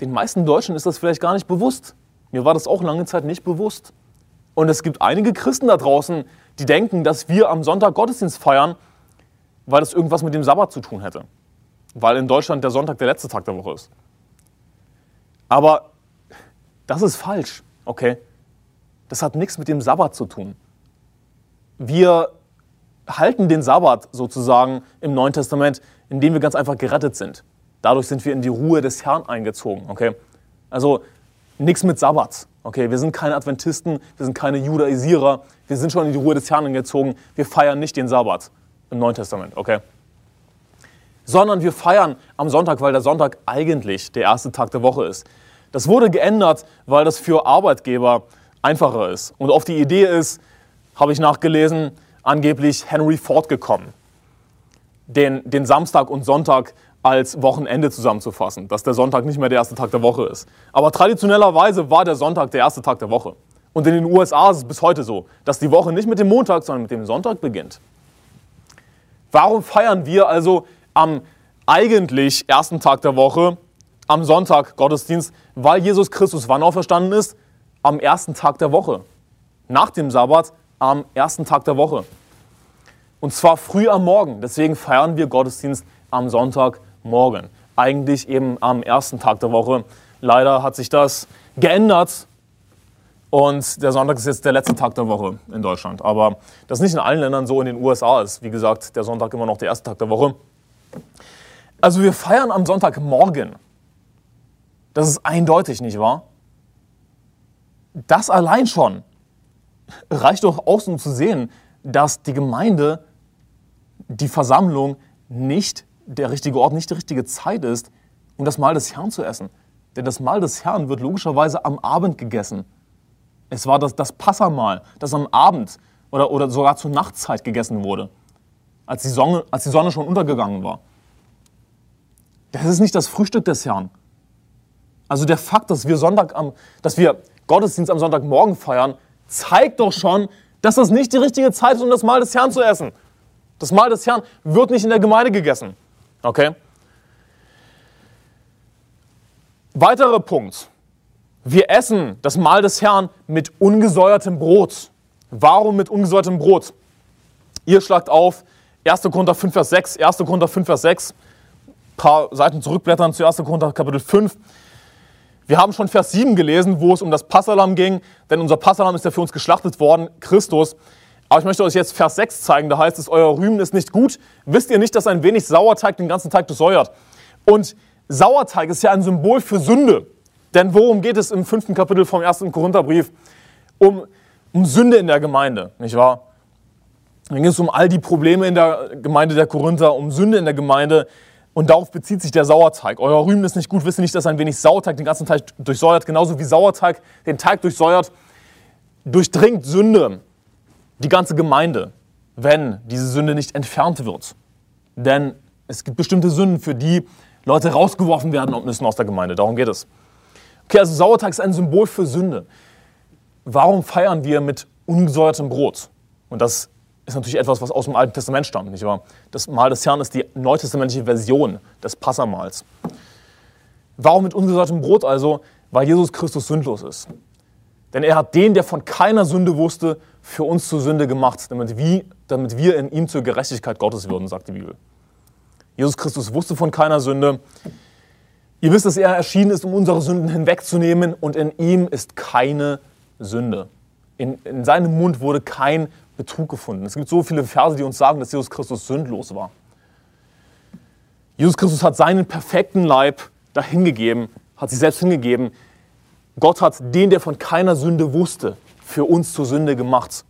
den meisten Deutschen ist das vielleicht gar nicht bewusst. Mir war das auch lange Zeit nicht bewusst. Und es gibt einige Christen da draußen, die denken, dass wir am Sonntag Gottesdienst feiern, weil das irgendwas mit dem Sabbat zu tun hätte. Weil in Deutschland der Sonntag der letzte Tag der Woche ist. Aber das ist falsch, okay? Das hat nichts mit dem Sabbat zu tun. Wir halten den Sabbat sozusagen im Neuen Testament, indem wir ganz einfach gerettet sind. Dadurch sind wir in die Ruhe des Herrn eingezogen, okay? Also nichts mit Sabbat, okay? Wir sind keine Adventisten, wir sind keine Judaisierer, wir sind schon in die Ruhe des Herrn eingezogen, wir feiern nicht den Sabbat im Neuen Testament, okay? Sondern wir feiern am Sonntag, weil der Sonntag eigentlich der erste Tag der Woche ist. Das wurde geändert, weil das für Arbeitgeber einfacher ist. Und auf die Idee ist, habe ich nachgelesen, angeblich Henry Ford gekommen, den, den Samstag und Sonntag als Wochenende zusammenzufassen, dass der Sonntag nicht mehr der erste Tag der Woche ist. Aber traditionellerweise war der Sonntag der erste Tag der Woche. Und in den USA ist es bis heute so, dass die Woche nicht mit dem Montag, sondern mit dem Sonntag beginnt. Warum feiern wir also am eigentlich ersten Tag der Woche, am Sonntag Gottesdienst? Weil Jesus Christus wann auferstanden ist? Am ersten Tag der Woche. Nach dem Sabbat am ersten Tag der Woche. Und zwar früh am Morgen. Deswegen feiern wir Gottesdienst am Sonntagmorgen. Eigentlich eben am ersten Tag der Woche. Leider hat sich das geändert. Und der Sonntag ist jetzt der letzte Tag der Woche in Deutschland. Aber das nicht in allen Ländern so. In den USA ist, wie gesagt, der Sonntag immer noch der erste Tag der Woche. Also wir feiern am Sonntagmorgen. Das ist eindeutig, nicht wahr? Das allein schon reicht doch aus, um zu sehen, dass die Gemeinde, die Versammlung nicht der richtige Ort, nicht die richtige Zeit ist, um das Mahl des Herrn zu essen. Denn das Mahl des Herrn wird logischerweise am Abend gegessen. Es war das, das Passamahl, das am Abend oder, oder sogar zur Nachtzeit gegessen wurde, als die, Sonne, als die Sonne schon untergegangen war. Das ist nicht das Frühstück des Herrn. Also der Fakt, dass wir, Sonntag am, dass wir Gottesdienst am Sonntagmorgen feiern, zeigt doch schon, dass das nicht die richtige Zeit ist, um das Mahl des Herrn zu essen. Das Mahl des Herrn wird nicht in der Gemeinde gegessen. Okay? Weiterer Punkt. Wir essen das Mahl des Herrn mit ungesäuertem Brot. Warum mit ungesäuertem Brot? Ihr schlagt auf 1. Korinther 5, Vers 6. 1. Korinther 5, Vers 6. paar Seiten zurückblättern zu 1. Korinther Kapitel 5. Wir haben schon Vers 7 gelesen, wo es um das Passalam ging, denn unser Passalam ist ja für uns geschlachtet worden, Christus. Aber ich möchte euch jetzt Vers 6 zeigen, da heißt es, euer Rühmen ist nicht gut. Wisst ihr nicht, dass ein wenig Sauerteig den ganzen Teig durchsäuert? Und Sauerteig ist ja ein Symbol für Sünde. Denn worum geht es im fünften Kapitel vom ersten Korintherbrief? Um, um Sünde in der Gemeinde, nicht wahr? Dann ging es um all die Probleme in der Gemeinde der Korinther, um Sünde in der Gemeinde. Und darauf bezieht sich der Sauerteig. Euer Rühmen ist nicht gut, wisst ihr nicht, dass ein wenig Sauerteig den ganzen Teig durchsäuert, genauso wie Sauerteig den Teig durchsäuert, durchdringt Sünde die ganze Gemeinde, wenn diese Sünde nicht entfernt wird. Denn es gibt bestimmte Sünden, für die Leute rausgeworfen werden müssen aus der Gemeinde. Darum geht es. Okay, also Sauerteig ist ein Symbol für Sünde. Warum feiern wir mit ungesäuertem Brot? Und das ist natürlich etwas, was aus dem Alten Testament stammt, nicht wahr? Das Mahl des Herrn ist die neutestamentliche Version des Passamals. Warum mit ungesäuertem Brot also? Weil Jesus Christus sündlos ist. Denn er hat den, der von keiner Sünde wusste, für uns zur Sünde gemacht, damit wir, damit wir in ihm zur Gerechtigkeit Gottes würden, sagt die Bibel. Jesus Christus wusste von keiner Sünde. Ihr wisst, dass er erschienen ist, um unsere Sünden hinwegzunehmen und in ihm ist keine Sünde. In, in seinem Mund wurde kein Betrug gefunden. Es gibt so viele Verse, die uns sagen, dass Jesus Christus sündlos war. Jesus Christus hat seinen perfekten Leib dahingegeben, hat sich selbst hingegeben. Gott hat den, der von keiner Sünde wusste, für uns zur Sünde gemacht.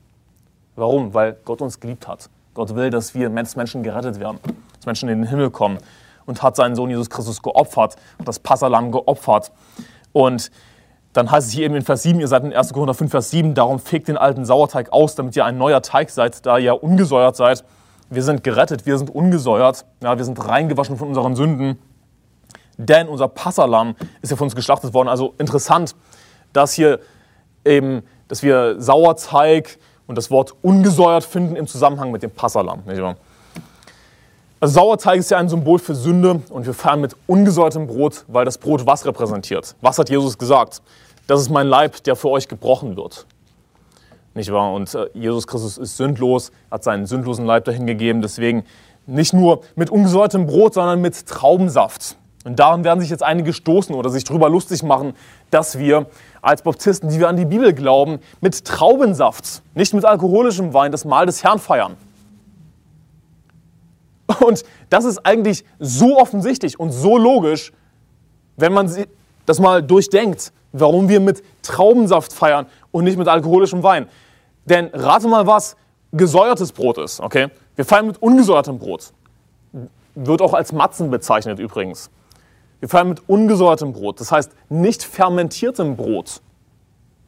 Warum? Weil Gott uns geliebt hat. Gott will, dass wir Menschen gerettet werden, dass Menschen in den Himmel kommen und hat seinen Sohn Jesus Christus geopfert, hat das Passalam geopfert. Und dann heißt es hier eben in Vers 7, ihr seid in 1. Korinther 5, Vers 7, darum fegt den alten Sauerteig aus, damit ihr ein neuer Teig seid, da ihr ungesäuert seid. Wir sind gerettet, wir sind ungesäuert, ja, wir sind reingewaschen von unseren Sünden, denn unser Passalam ist ja von uns geschlachtet worden. Also interessant, dass hier eben, dass wir Sauerteig und das Wort ungesäuert finden im Zusammenhang mit dem Passalam. Also Sauerteig ist ja ein Symbol für Sünde und wir feiern mit ungesäuertem Brot, weil das Brot was repräsentiert. Was hat Jesus gesagt? Das ist mein Leib, der für euch gebrochen wird. Nicht wahr? Und äh, Jesus Christus ist sündlos, hat seinen sündlosen Leib dahingegeben. Deswegen nicht nur mit ungesäuertem Brot, sondern mit Traubensaft. Und daran werden sich jetzt einige stoßen oder sich darüber lustig machen, dass wir als Baptisten, die wir an die Bibel glauben, mit Traubensaft, nicht mit alkoholischem Wein, das Mahl des Herrn feiern. Und das ist eigentlich so offensichtlich und so logisch, wenn man das mal durchdenkt, warum wir mit Traubensaft feiern und nicht mit alkoholischem Wein. Denn rate mal, was gesäuertes Brot ist. Okay? Wir feiern mit ungesäuertem Brot. Wird auch als Matzen bezeichnet übrigens. Wir feiern mit ungesäuertem Brot, das heißt nicht fermentiertem Brot.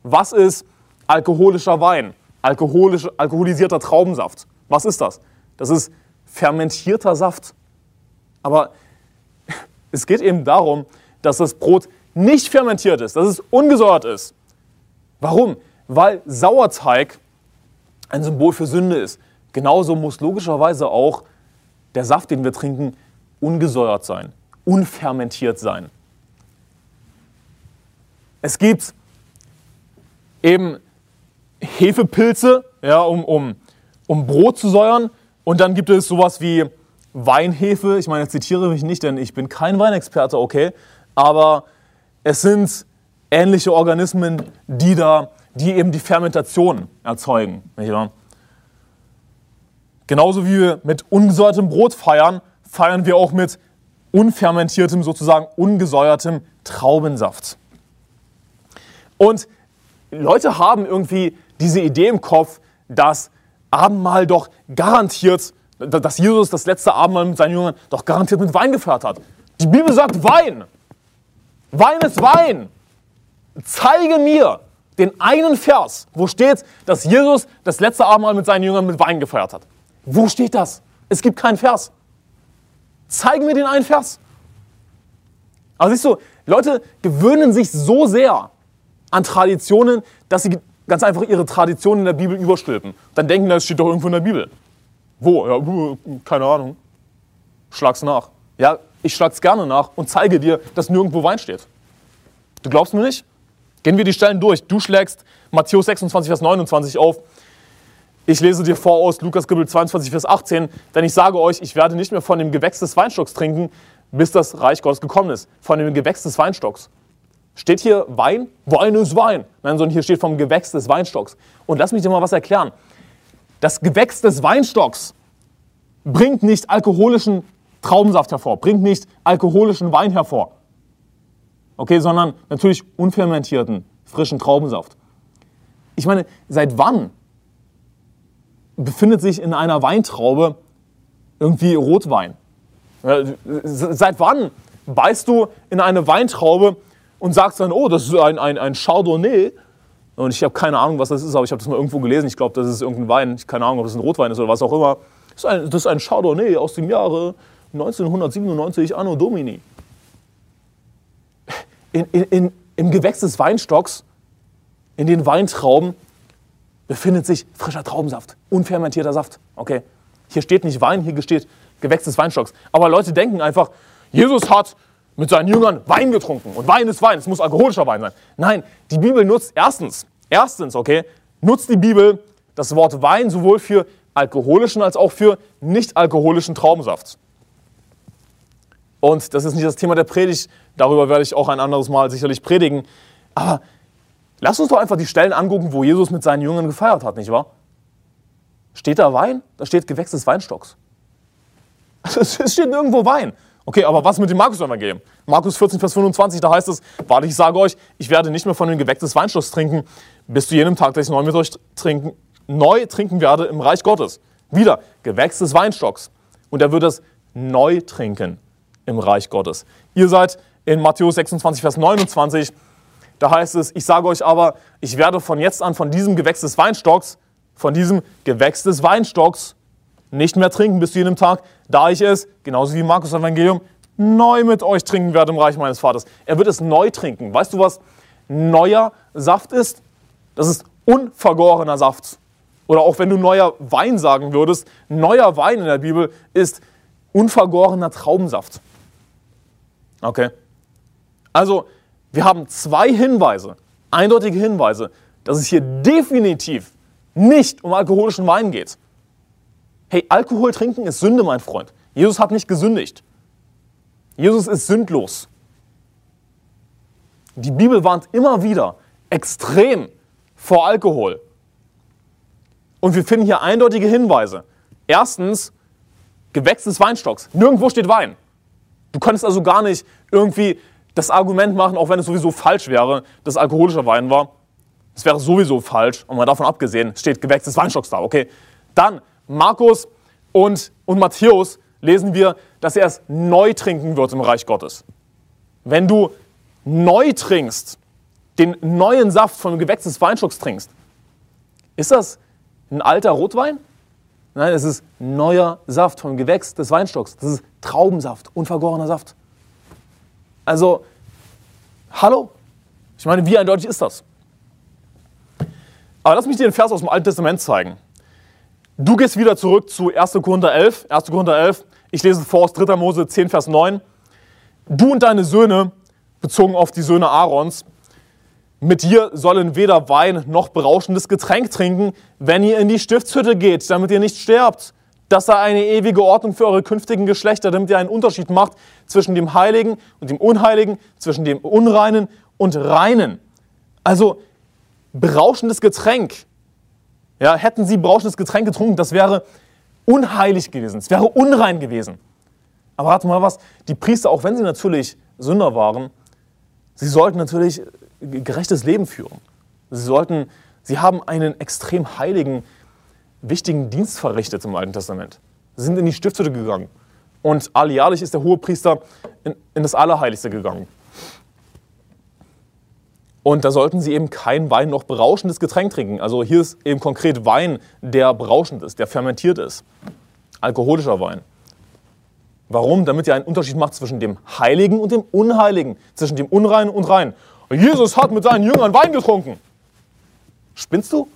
Was ist alkoholischer Wein? Alkoholisch, alkoholisierter Traubensaft. Was ist das? Das ist fermentierter Saft. Aber es geht eben darum, dass das Brot nicht fermentiert ist, dass es ungesäuert ist. Warum? Weil Sauerteig ein Symbol für Sünde ist. Genauso muss logischerweise auch der Saft, den wir trinken, ungesäuert sein, unfermentiert sein. Es gibt eben Hefepilze, ja, um, um, um Brot zu säuern. Und dann gibt es sowas wie Weinhefe. Ich meine, zitiere mich nicht, denn ich bin kein Weinexperte, okay. Aber es sind ähnliche Organismen, die da, die eben die Fermentation erzeugen. Nicht wahr? Genauso wie wir mit ungesäuertem Brot feiern, feiern wir auch mit unfermentiertem, sozusagen ungesäuertem Traubensaft. Und Leute haben irgendwie diese Idee im Kopf, dass Abendmahl doch garantiert, dass Jesus das letzte Abendmahl mit seinen Jüngern doch garantiert mit Wein gefeiert hat. Die Bibel sagt Wein. Wein ist Wein. Zeige mir den einen Vers, wo steht, dass Jesus das letzte Abendmahl mit seinen Jüngern mit Wein gefeiert hat. Wo steht das? Es gibt keinen Vers. Zeige mir den einen Vers. Aber siehst du, Leute gewöhnen sich so sehr an Traditionen, dass sie ganz einfach ihre Traditionen in der Bibel überstülpen. Dann denken, das steht doch irgendwo in der Bibel. Wo? Ja, keine Ahnung. Schlag's nach. Ja, ich schlag's gerne nach und zeige dir, dass nirgendwo Wein steht. Du glaubst mir nicht? Gehen wir die Stellen durch. Du schlägst Matthäus 26, Vers 29 auf. Ich lese dir vor aus Lukas Kapitel 22, Vers 18, denn ich sage euch, ich werde nicht mehr von dem Gewächs des Weinstocks trinken, bis das Reich Gottes gekommen ist, von dem Gewächs des Weinstocks. Steht hier Wein? Wein ist Wein. Nein, sondern hier steht vom Gewächs des Weinstocks. Und lass mich dir mal was erklären. Das Gewächs des Weinstocks bringt nicht alkoholischen Traubensaft hervor, bringt nicht alkoholischen Wein hervor. Okay, sondern natürlich unfermentierten, frischen Traubensaft. Ich meine, seit wann befindet sich in einer Weintraube irgendwie Rotwein? Seit wann beißt du in eine Weintraube und sagst dann, oh, das ist ein, ein, ein Chardonnay? Und ich habe keine Ahnung, was das ist, aber ich habe das mal irgendwo gelesen. Ich glaube, das ist irgendein Wein. Ich keine Ahnung, ob das ein Rotwein ist oder was auch immer. Das ist ein, das ist ein Chardonnay aus dem Jahre 1997 Anno Domini. In, in, in, Im Gewächs des Weinstocks, in den Weintrauben, befindet sich frischer Traubensaft, unfermentierter Saft. Okay, hier steht nicht Wein, hier steht Gewächs des Weinstocks. Aber Leute denken einfach, Jesus hat mit seinen Jüngern Wein getrunken und Wein ist Wein, es muss alkoholischer Wein sein. Nein, die Bibel nutzt erstens, erstens, okay, nutzt die Bibel das Wort Wein sowohl für alkoholischen als auch für nicht alkoholischen Traubensaft. Und das ist nicht das Thema der Predigt, darüber werde ich auch ein anderes Mal sicherlich predigen. Aber lass uns doch einfach die Stellen angucken, wo Jesus mit seinen Jüngern gefeiert hat, nicht wahr? Steht da Wein? Da steht Gewächs des Weinstocks. Es steht nirgendwo Wein. Okay, aber was mit dem Markus-Evangelium? Markus 14, Vers 25, da heißt es, warte, ich sage euch, ich werde nicht mehr von dem Gewächs des Weinstocks trinken, bis zu jenem Tag, dass ich neu mit euch trinken, neu trinken werde im Reich Gottes. Wieder, Gewächs des Weinstocks. Und er wird es neu trinken im Reich Gottes. Ihr seid in Matthäus 26, Vers 29, da heißt es, ich sage euch aber, ich werde von jetzt an von diesem Gewächs des Weinstocks, von diesem Gewächs des Weinstocks nicht mehr trinken bis zu jenem Tag, da ich es, genauso wie Markus Evangelium, neu mit euch trinken werde im Reich meines Vaters. Er wird es neu trinken. Weißt du, was neuer Saft ist? Das ist unvergorener Saft. Oder auch wenn du neuer Wein sagen würdest, neuer Wein in der Bibel ist unvergorener Traubensaft. Okay? Also, wir haben zwei Hinweise, eindeutige Hinweise, dass es hier definitiv nicht um alkoholischen Wein geht. Hey, Alkohol trinken ist Sünde, mein Freund. Jesus hat nicht gesündigt. Jesus ist sündlos. Die Bibel warnt immer wieder extrem vor Alkohol. Und wir finden hier eindeutige Hinweise. Erstens, Gewächs des Weinstocks. Nirgendwo steht Wein. Du könntest also gar nicht irgendwie das Argument machen, auch wenn es sowieso falsch wäre, dass alkoholischer Wein war. Es wäre sowieso falsch, und mal davon abgesehen, steht Gewächs des Weinstocks da, okay? Dann Markus und, und Matthäus lesen wir, dass er es neu trinken wird im Reich Gottes. Wenn du neu trinkst, den neuen Saft vom Gewächs des Weinstocks trinkst, ist das ein alter Rotwein? Nein, es ist neuer Saft vom Gewächs des Weinstocks. Das ist Traubensaft, unvergorener Saft. Also, hallo? Ich meine, wie eindeutig ist das? Aber lass mich dir den Vers aus dem Alten Testament zeigen. Du gehst wieder zurück zu 1. Korinther 11. 1. Korinther 11. Ich lese vor aus 3. Mose 10, Vers 9. Du und deine Söhne, bezogen auf die Söhne Aarons, mit dir sollen weder Wein noch berauschendes Getränk trinken, wenn ihr in die Stiftshütte geht, damit ihr nicht sterbt. Das sei eine ewige Ordnung für eure künftigen Geschlechter, damit ihr einen Unterschied macht zwischen dem Heiligen und dem Unheiligen, zwischen dem Unreinen und Reinen. Also berauschendes Getränk ja, hätten sie berauschendes Getränk getrunken, das wäre unheilig gewesen, es wäre unrein gewesen. Aber warte mal was, die Priester, auch wenn sie natürlich Sünder waren, sie sollten natürlich gerechtes Leben führen. Sie sollten, sie haben einen extrem heiligen, wichtigen Dienst verrichtet im Alten Testament. Sie sind in die Stiftshütte gegangen. Und alljährlich ist der Hohepriester in, in das Allerheiligste gegangen. Und da sollten sie eben kein Wein noch berauschendes Getränk trinken. Also hier ist eben konkret Wein, der berauschend ist, der fermentiert ist. Alkoholischer Wein. Warum? Damit ihr einen Unterschied macht zwischen dem Heiligen und dem Unheiligen, zwischen dem Unreinen und Rein. Jesus hat mit seinen Jüngern Wein getrunken. Spinnst du?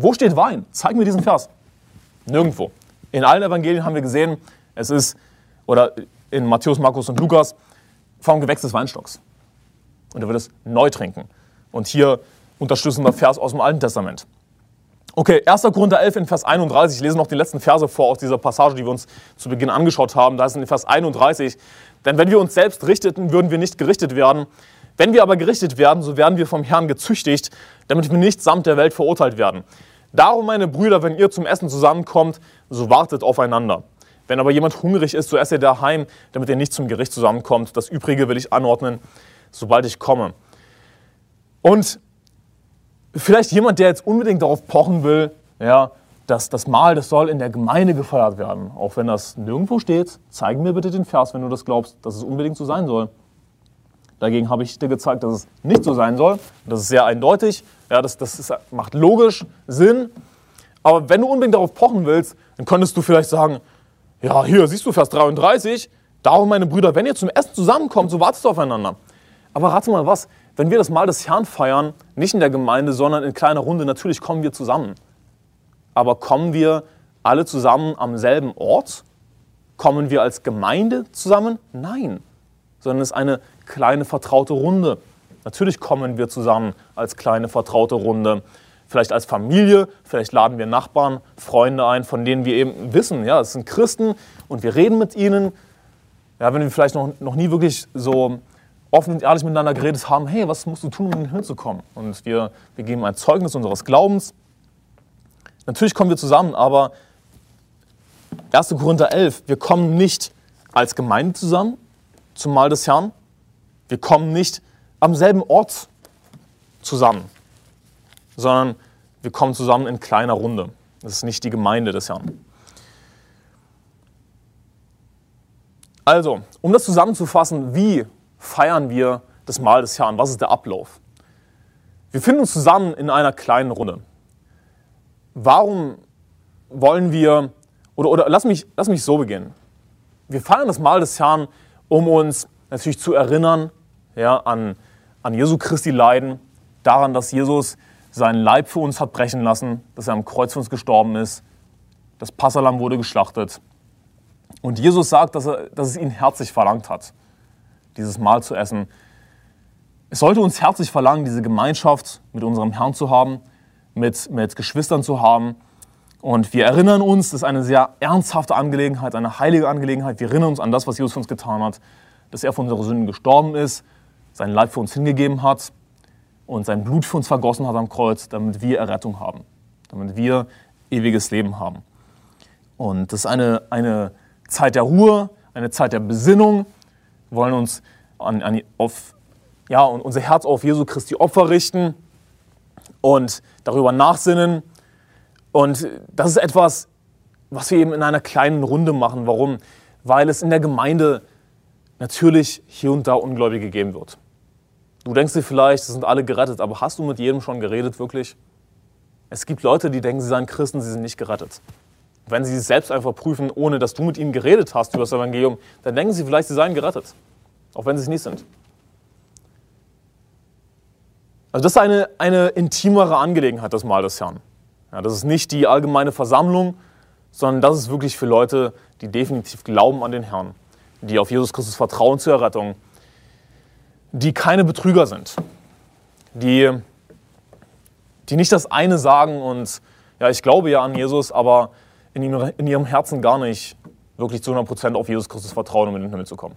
Wo steht Wein? Zeig mir diesen Vers. Nirgendwo. In allen Evangelien haben wir gesehen, es ist, oder in Matthäus, Markus und Lukas, vom Gewächs des Weinstocks. Und er wird es neu trinken. Und hier unterstützen wir Vers aus dem Alten Testament. Okay, 1. Korinther 11 in Vers 31. Ich lese noch die letzten Verse vor aus dieser Passage, die wir uns zu Beginn angeschaut haben. Da ist in Vers 31. Denn wenn wir uns selbst richteten, würden wir nicht gerichtet werden. Wenn wir aber gerichtet werden, so werden wir vom Herrn gezüchtigt, damit wir nicht samt der Welt verurteilt werden. Darum, meine Brüder, wenn ihr zum Essen zusammenkommt, so wartet aufeinander. Wenn aber jemand hungrig ist, so esse er daheim, damit er nicht zum Gericht zusammenkommt. Das Übrige will ich anordnen, sobald ich komme. Und vielleicht jemand, der jetzt unbedingt darauf pochen will, ja, dass das Mahl, das soll in der Gemeinde gefeiert werden. Auch wenn das nirgendwo steht, zeig mir bitte den Vers, wenn du das glaubst, dass es unbedingt so sein soll. Dagegen habe ich dir gezeigt, dass es nicht so sein soll. Das ist sehr eindeutig. Ja, das das ist, macht logisch Sinn. Aber wenn du unbedingt darauf pochen willst, dann könntest du vielleicht sagen, ja, hier siehst du Vers 33, darum meine Brüder, wenn ihr zum Essen zusammenkommt, so wartet aufeinander. Aber rate mal was, wenn wir das Mal des Herrn feiern, nicht in der Gemeinde, sondern in kleiner Runde, natürlich kommen wir zusammen. Aber kommen wir alle zusammen am selben Ort? Kommen wir als Gemeinde zusammen? Nein, sondern es ist eine kleine vertraute Runde. Natürlich kommen wir zusammen als kleine vertraute Runde. Vielleicht als Familie, vielleicht laden wir Nachbarn, Freunde ein, von denen wir eben wissen, ja, es sind Christen und wir reden mit ihnen. Ja, wenn wir vielleicht noch, noch nie wirklich so offen und ehrlich miteinander geredet haben, hey, was musst du tun, um in den Himmel zu kommen? Und wir, wir geben ein Zeugnis unseres Glaubens. Natürlich kommen wir zusammen, aber 1. Korinther 11, wir kommen nicht als Gemeinde zusammen zum Mahl des Herrn. Wir kommen nicht am selben Ort zusammen, sondern wir kommen zusammen in kleiner Runde. Das ist nicht die Gemeinde des Herrn. Also, um das zusammenzufassen, wie feiern wir das Mahl des Herrn? Was ist der Ablauf? Wir finden uns zusammen in einer kleinen Runde. Warum wollen wir, oder, oder lass, mich, lass mich so beginnen. Wir feiern das Mahl des Herrn, um uns natürlich zu erinnern ja, an, an Jesu Christi Leiden, daran, dass Jesus seinen Leib für uns hat brechen lassen, dass er am Kreuz für uns gestorben ist. Das Passalam wurde geschlachtet. Und Jesus sagt, dass, er, dass es ihn herzlich verlangt hat dieses Mahl zu essen. Es sollte uns herzlich verlangen, diese Gemeinschaft mit unserem Herrn zu haben, mit, mit Geschwistern zu haben. Und wir erinnern uns, das ist eine sehr ernsthafte Angelegenheit, eine heilige Angelegenheit. Wir erinnern uns an das, was Jesus für uns getan hat, dass er für unsere Sünden gestorben ist, seinen Leib für uns hingegeben hat und sein Blut für uns vergossen hat am Kreuz, damit wir Errettung haben, damit wir ewiges Leben haben. Und das ist eine, eine Zeit der Ruhe, eine Zeit der Besinnung, wollen uns an, an, auf, ja, unser Herz auf Jesu Christi Opfer richten und darüber nachsinnen. Und das ist etwas, was wir eben in einer kleinen Runde machen. Warum? Weil es in der Gemeinde natürlich hier und da Ungläubige geben wird. Du denkst dir vielleicht, sie sind alle gerettet, aber hast du mit jedem schon geredet, wirklich? Es gibt Leute, die denken, sie seien Christen, sie sind nicht gerettet. Wenn sie sich selbst einfach prüfen, ohne dass du mit ihnen geredet hast über das Evangelium, dann denken sie vielleicht, sie seien gerettet. Auch wenn sie es nicht sind. Also das ist eine, eine intimere Angelegenheit, das Mahl des Herrn. Ja, das ist nicht die allgemeine Versammlung, sondern das ist wirklich für Leute, die definitiv glauben an den Herrn, die auf Jesus Christus vertrauen zur Errettung, die keine Betrüger sind, die, die nicht das eine sagen und ja, ich glaube ja an Jesus, aber in, ihm, in ihrem Herzen gar nicht wirklich zu 100% auf Jesus Christus vertrauen, um in den Himmel zu kommen.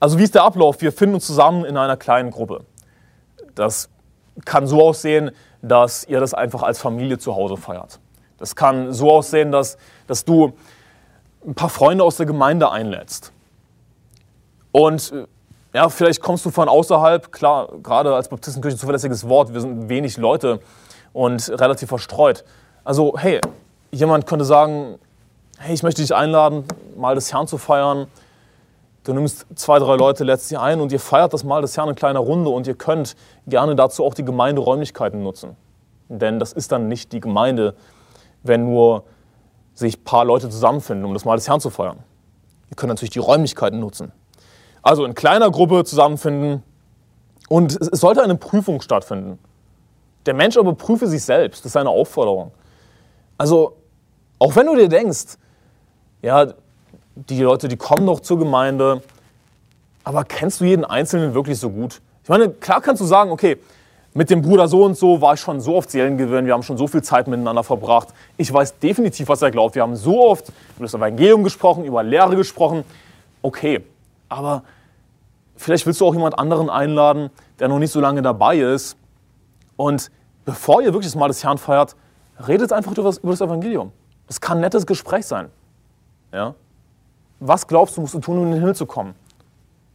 Also wie ist der Ablauf? Wir finden uns zusammen in einer kleinen Gruppe. Das kann so aussehen, dass ihr das einfach als Familie zu Hause feiert. Das kann so aussehen, dass, dass du ein paar Freunde aus der Gemeinde einlädst. Und ja, vielleicht kommst du von außerhalb, klar, gerade als Baptistenkirche zuverlässiges Wort, wir sind wenig Leute und relativ verstreut. Also hey, jemand könnte sagen, hey, ich möchte dich einladen, mal des Herrn zu feiern. Du nimmst zwei, drei Leute letztlich ein und ihr feiert das Mal des Herrn in kleiner Runde und ihr könnt gerne dazu auch die Gemeinderäumlichkeiten nutzen. Denn das ist dann nicht die Gemeinde, wenn nur sich ein paar Leute zusammenfinden, um das Mal des Herrn zu feiern. Ihr könnt natürlich die Räumlichkeiten nutzen. Also in kleiner Gruppe zusammenfinden und es sollte eine Prüfung stattfinden. Der Mensch aber prüfe sich selbst, das ist eine Aufforderung. Also auch wenn du dir denkst, ja, die Leute, die kommen doch zur Gemeinde, aber kennst du jeden Einzelnen wirklich so gut? Ich meine, klar kannst du sagen, okay, mit dem Bruder so und so war ich schon so oft Seelengewinn, wir haben schon so viel Zeit miteinander verbracht. Ich weiß definitiv, was er glaubt. Wir haben so oft über das Evangelium gesprochen, über Lehre gesprochen. Okay, aber vielleicht willst du auch jemand anderen einladen, der noch nicht so lange dabei ist. Und bevor ihr wirklich das Mal des Herrn feiert, redet einfach über das, Evangelium. Das kann ein nettes Gespräch sein. Ja? Was glaubst du, musst du tun, um in den Himmel zu kommen?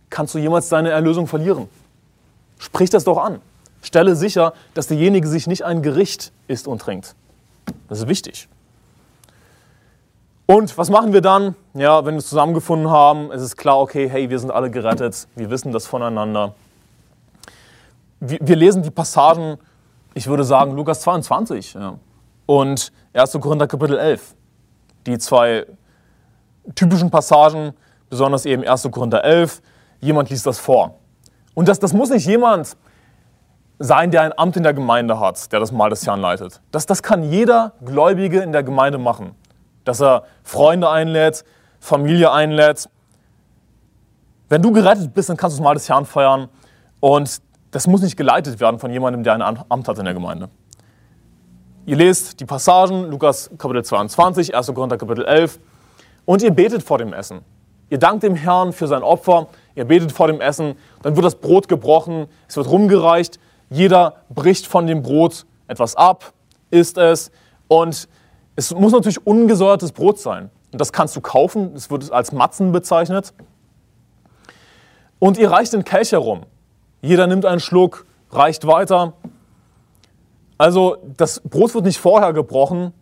Kannst du jemals deine Erlösung verlieren? Sprich das doch an. Stelle sicher, dass derjenige sich nicht ein Gericht isst und trinkt. Das ist wichtig. Und was machen wir dann? Ja, wenn wir uns zusammengefunden haben, ist es klar, okay, hey, wir sind alle gerettet, wir wissen das voneinander. Wir, wir lesen die Passagen, ich würde sagen, Lukas 22 ja, und 1. Korinther Kapitel 11. Die zwei typischen Passagen, besonders eben 1. Korinther 11, jemand liest das vor. Und das, das muss nicht jemand sein, der ein Amt in der Gemeinde hat, der das Mahl des Herrn leitet. Das, das kann jeder Gläubige in der Gemeinde machen. Dass er Freunde einlädt, Familie einlädt. Wenn du gerettet bist, dann kannst du das Mahl des Herrn feiern. Und das muss nicht geleitet werden von jemandem, der ein Amt hat in der Gemeinde. Ihr lest die Passagen, Lukas Kapitel 22, 1. Korinther Kapitel 11, und ihr betet vor dem Essen. Ihr dankt dem Herrn für sein Opfer, ihr betet vor dem Essen, dann wird das Brot gebrochen, es wird rumgereicht jeder bricht von dem Brot etwas ab, isst es und es muss natürlich ungesäuertes Brot sein. Und das kannst du kaufen, es wird als Matzen bezeichnet. Und ihr reicht den Kelch herum. Jeder nimmt einen Schluck, reicht weiter. Also das Brot wird nicht vorher gebrochen.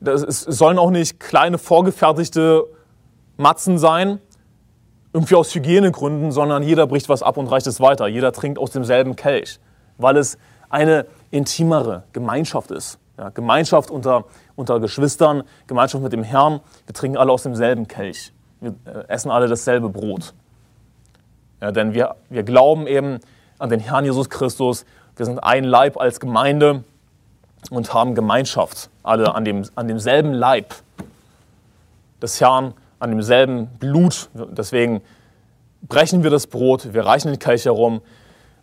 es sollen auch nicht kleine vorgefertigte Matzen sein, irgendwie aus Hygienegründen, sondern jeder bricht was ab und reicht es weiter. Jeder trinkt aus demselben Kelch, weil es eine intimere Gemeinschaft ist. Ja, Gemeinschaft unter, unter Geschwistern, Gemeinschaft mit dem Herrn. Wir trinken alle aus demselben Kelch. Wir äh, essen alle dasselbe Brot. Ja, denn wir, wir glauben eben an den Herrn Jesus Christus. Wir sind ein Leib als Gemeinde und haben Gemeinschaft. Alle an, dem, an demselben Leib des Herrn an demselben Blut. Deswegen brechen wir das Brot, wir reichen den Kelch herum.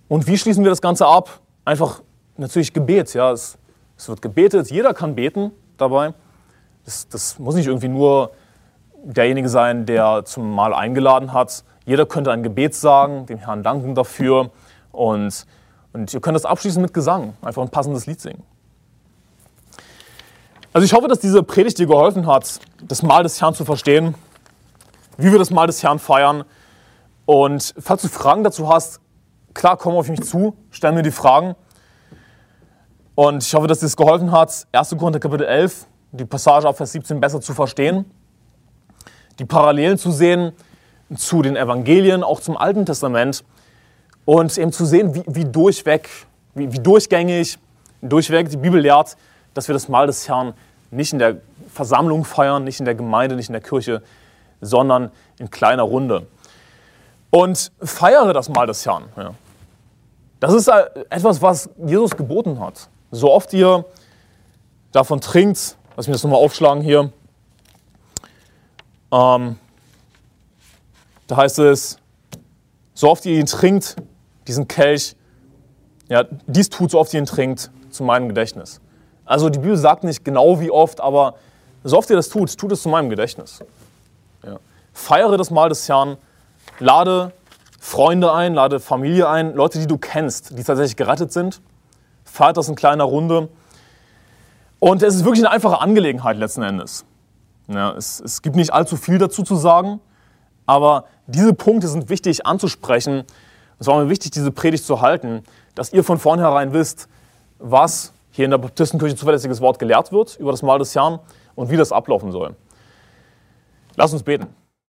Und wie schließen wir das Ganze ab? Einfach natürlich Gebet. Ja. Es, es wird gebetet, jeder kann beten dabei. Das, das, muss nicht irgendwie nur derjenige sein, der zum Mahl eingeladen hat. Jeder könnte ein Gebet sagen, dem Herrn danken dafür. Und, und ihr könnt das abschließen mit Gesang, einfach ein passendes Lied singen. Also ich hoffe, dass diese Predigt dir geholfen hat, das Mahl des Herrn zu verstehen wie wir das Mal des Herrn feiern. Und falls du Fragen dazu hast, klar, komm auf mich zu, stell mir die Fragen. Und ich hoffe, dass dir das geholfen hat, 1. Korinther Kapitel 11, die Passage ab Vers 17 besser zu verstehen, die Parallelen zu sehen zu den Evangelien, auch zum Alten Testament und eben zu sehen, wie, wie durchweg, wie, wie durchgängig, durchweg die Bibel lehrt, dass wir das Mahl des Herrn nicht in der Versammlung feiern, nicht in der Gemeinde, nicht in der Kirche, sondern in kleiner Runde. Und feiere das Mal des Herrn. Ja. Das ist etwas, was Jesus geboten hat. So oft ihr davon trinkt, lass mich das nochmal aufschlagen hier. Ähm, da heißt es, so oft ihr ihn trinkt, diesen Kelch, ja, dies tut, so oft ihr ihn trinkt, zu meinem Gedächtnis. Also die Bibel sagt nicht genau wie oft, aber so oft ihr das tut, tut es zu meinem Gedächtnis. Ja. Feiere das Mahl des Herrn, lade Freunde ein, lade Familie ein, Leute, die du kennst, die tatsächlich gerettet sind. Feiert das in kleiner Runde. Und es ist wirklich eine einfache Angelegenheit letzten Endes. Ja, es, es gibt nicht allzu viel dazu zu sagen, aber diese Punkte sind wichtig anzusprechen. Es war mir wichtig, diese Predigt zu halten, dass ihr von vornherein wisst, was hier in der Baptistenkirche zuverlässiges Wort gelehrt wird über das Mahl des Herrn und wie das ablaufen soll. Lass uns beten.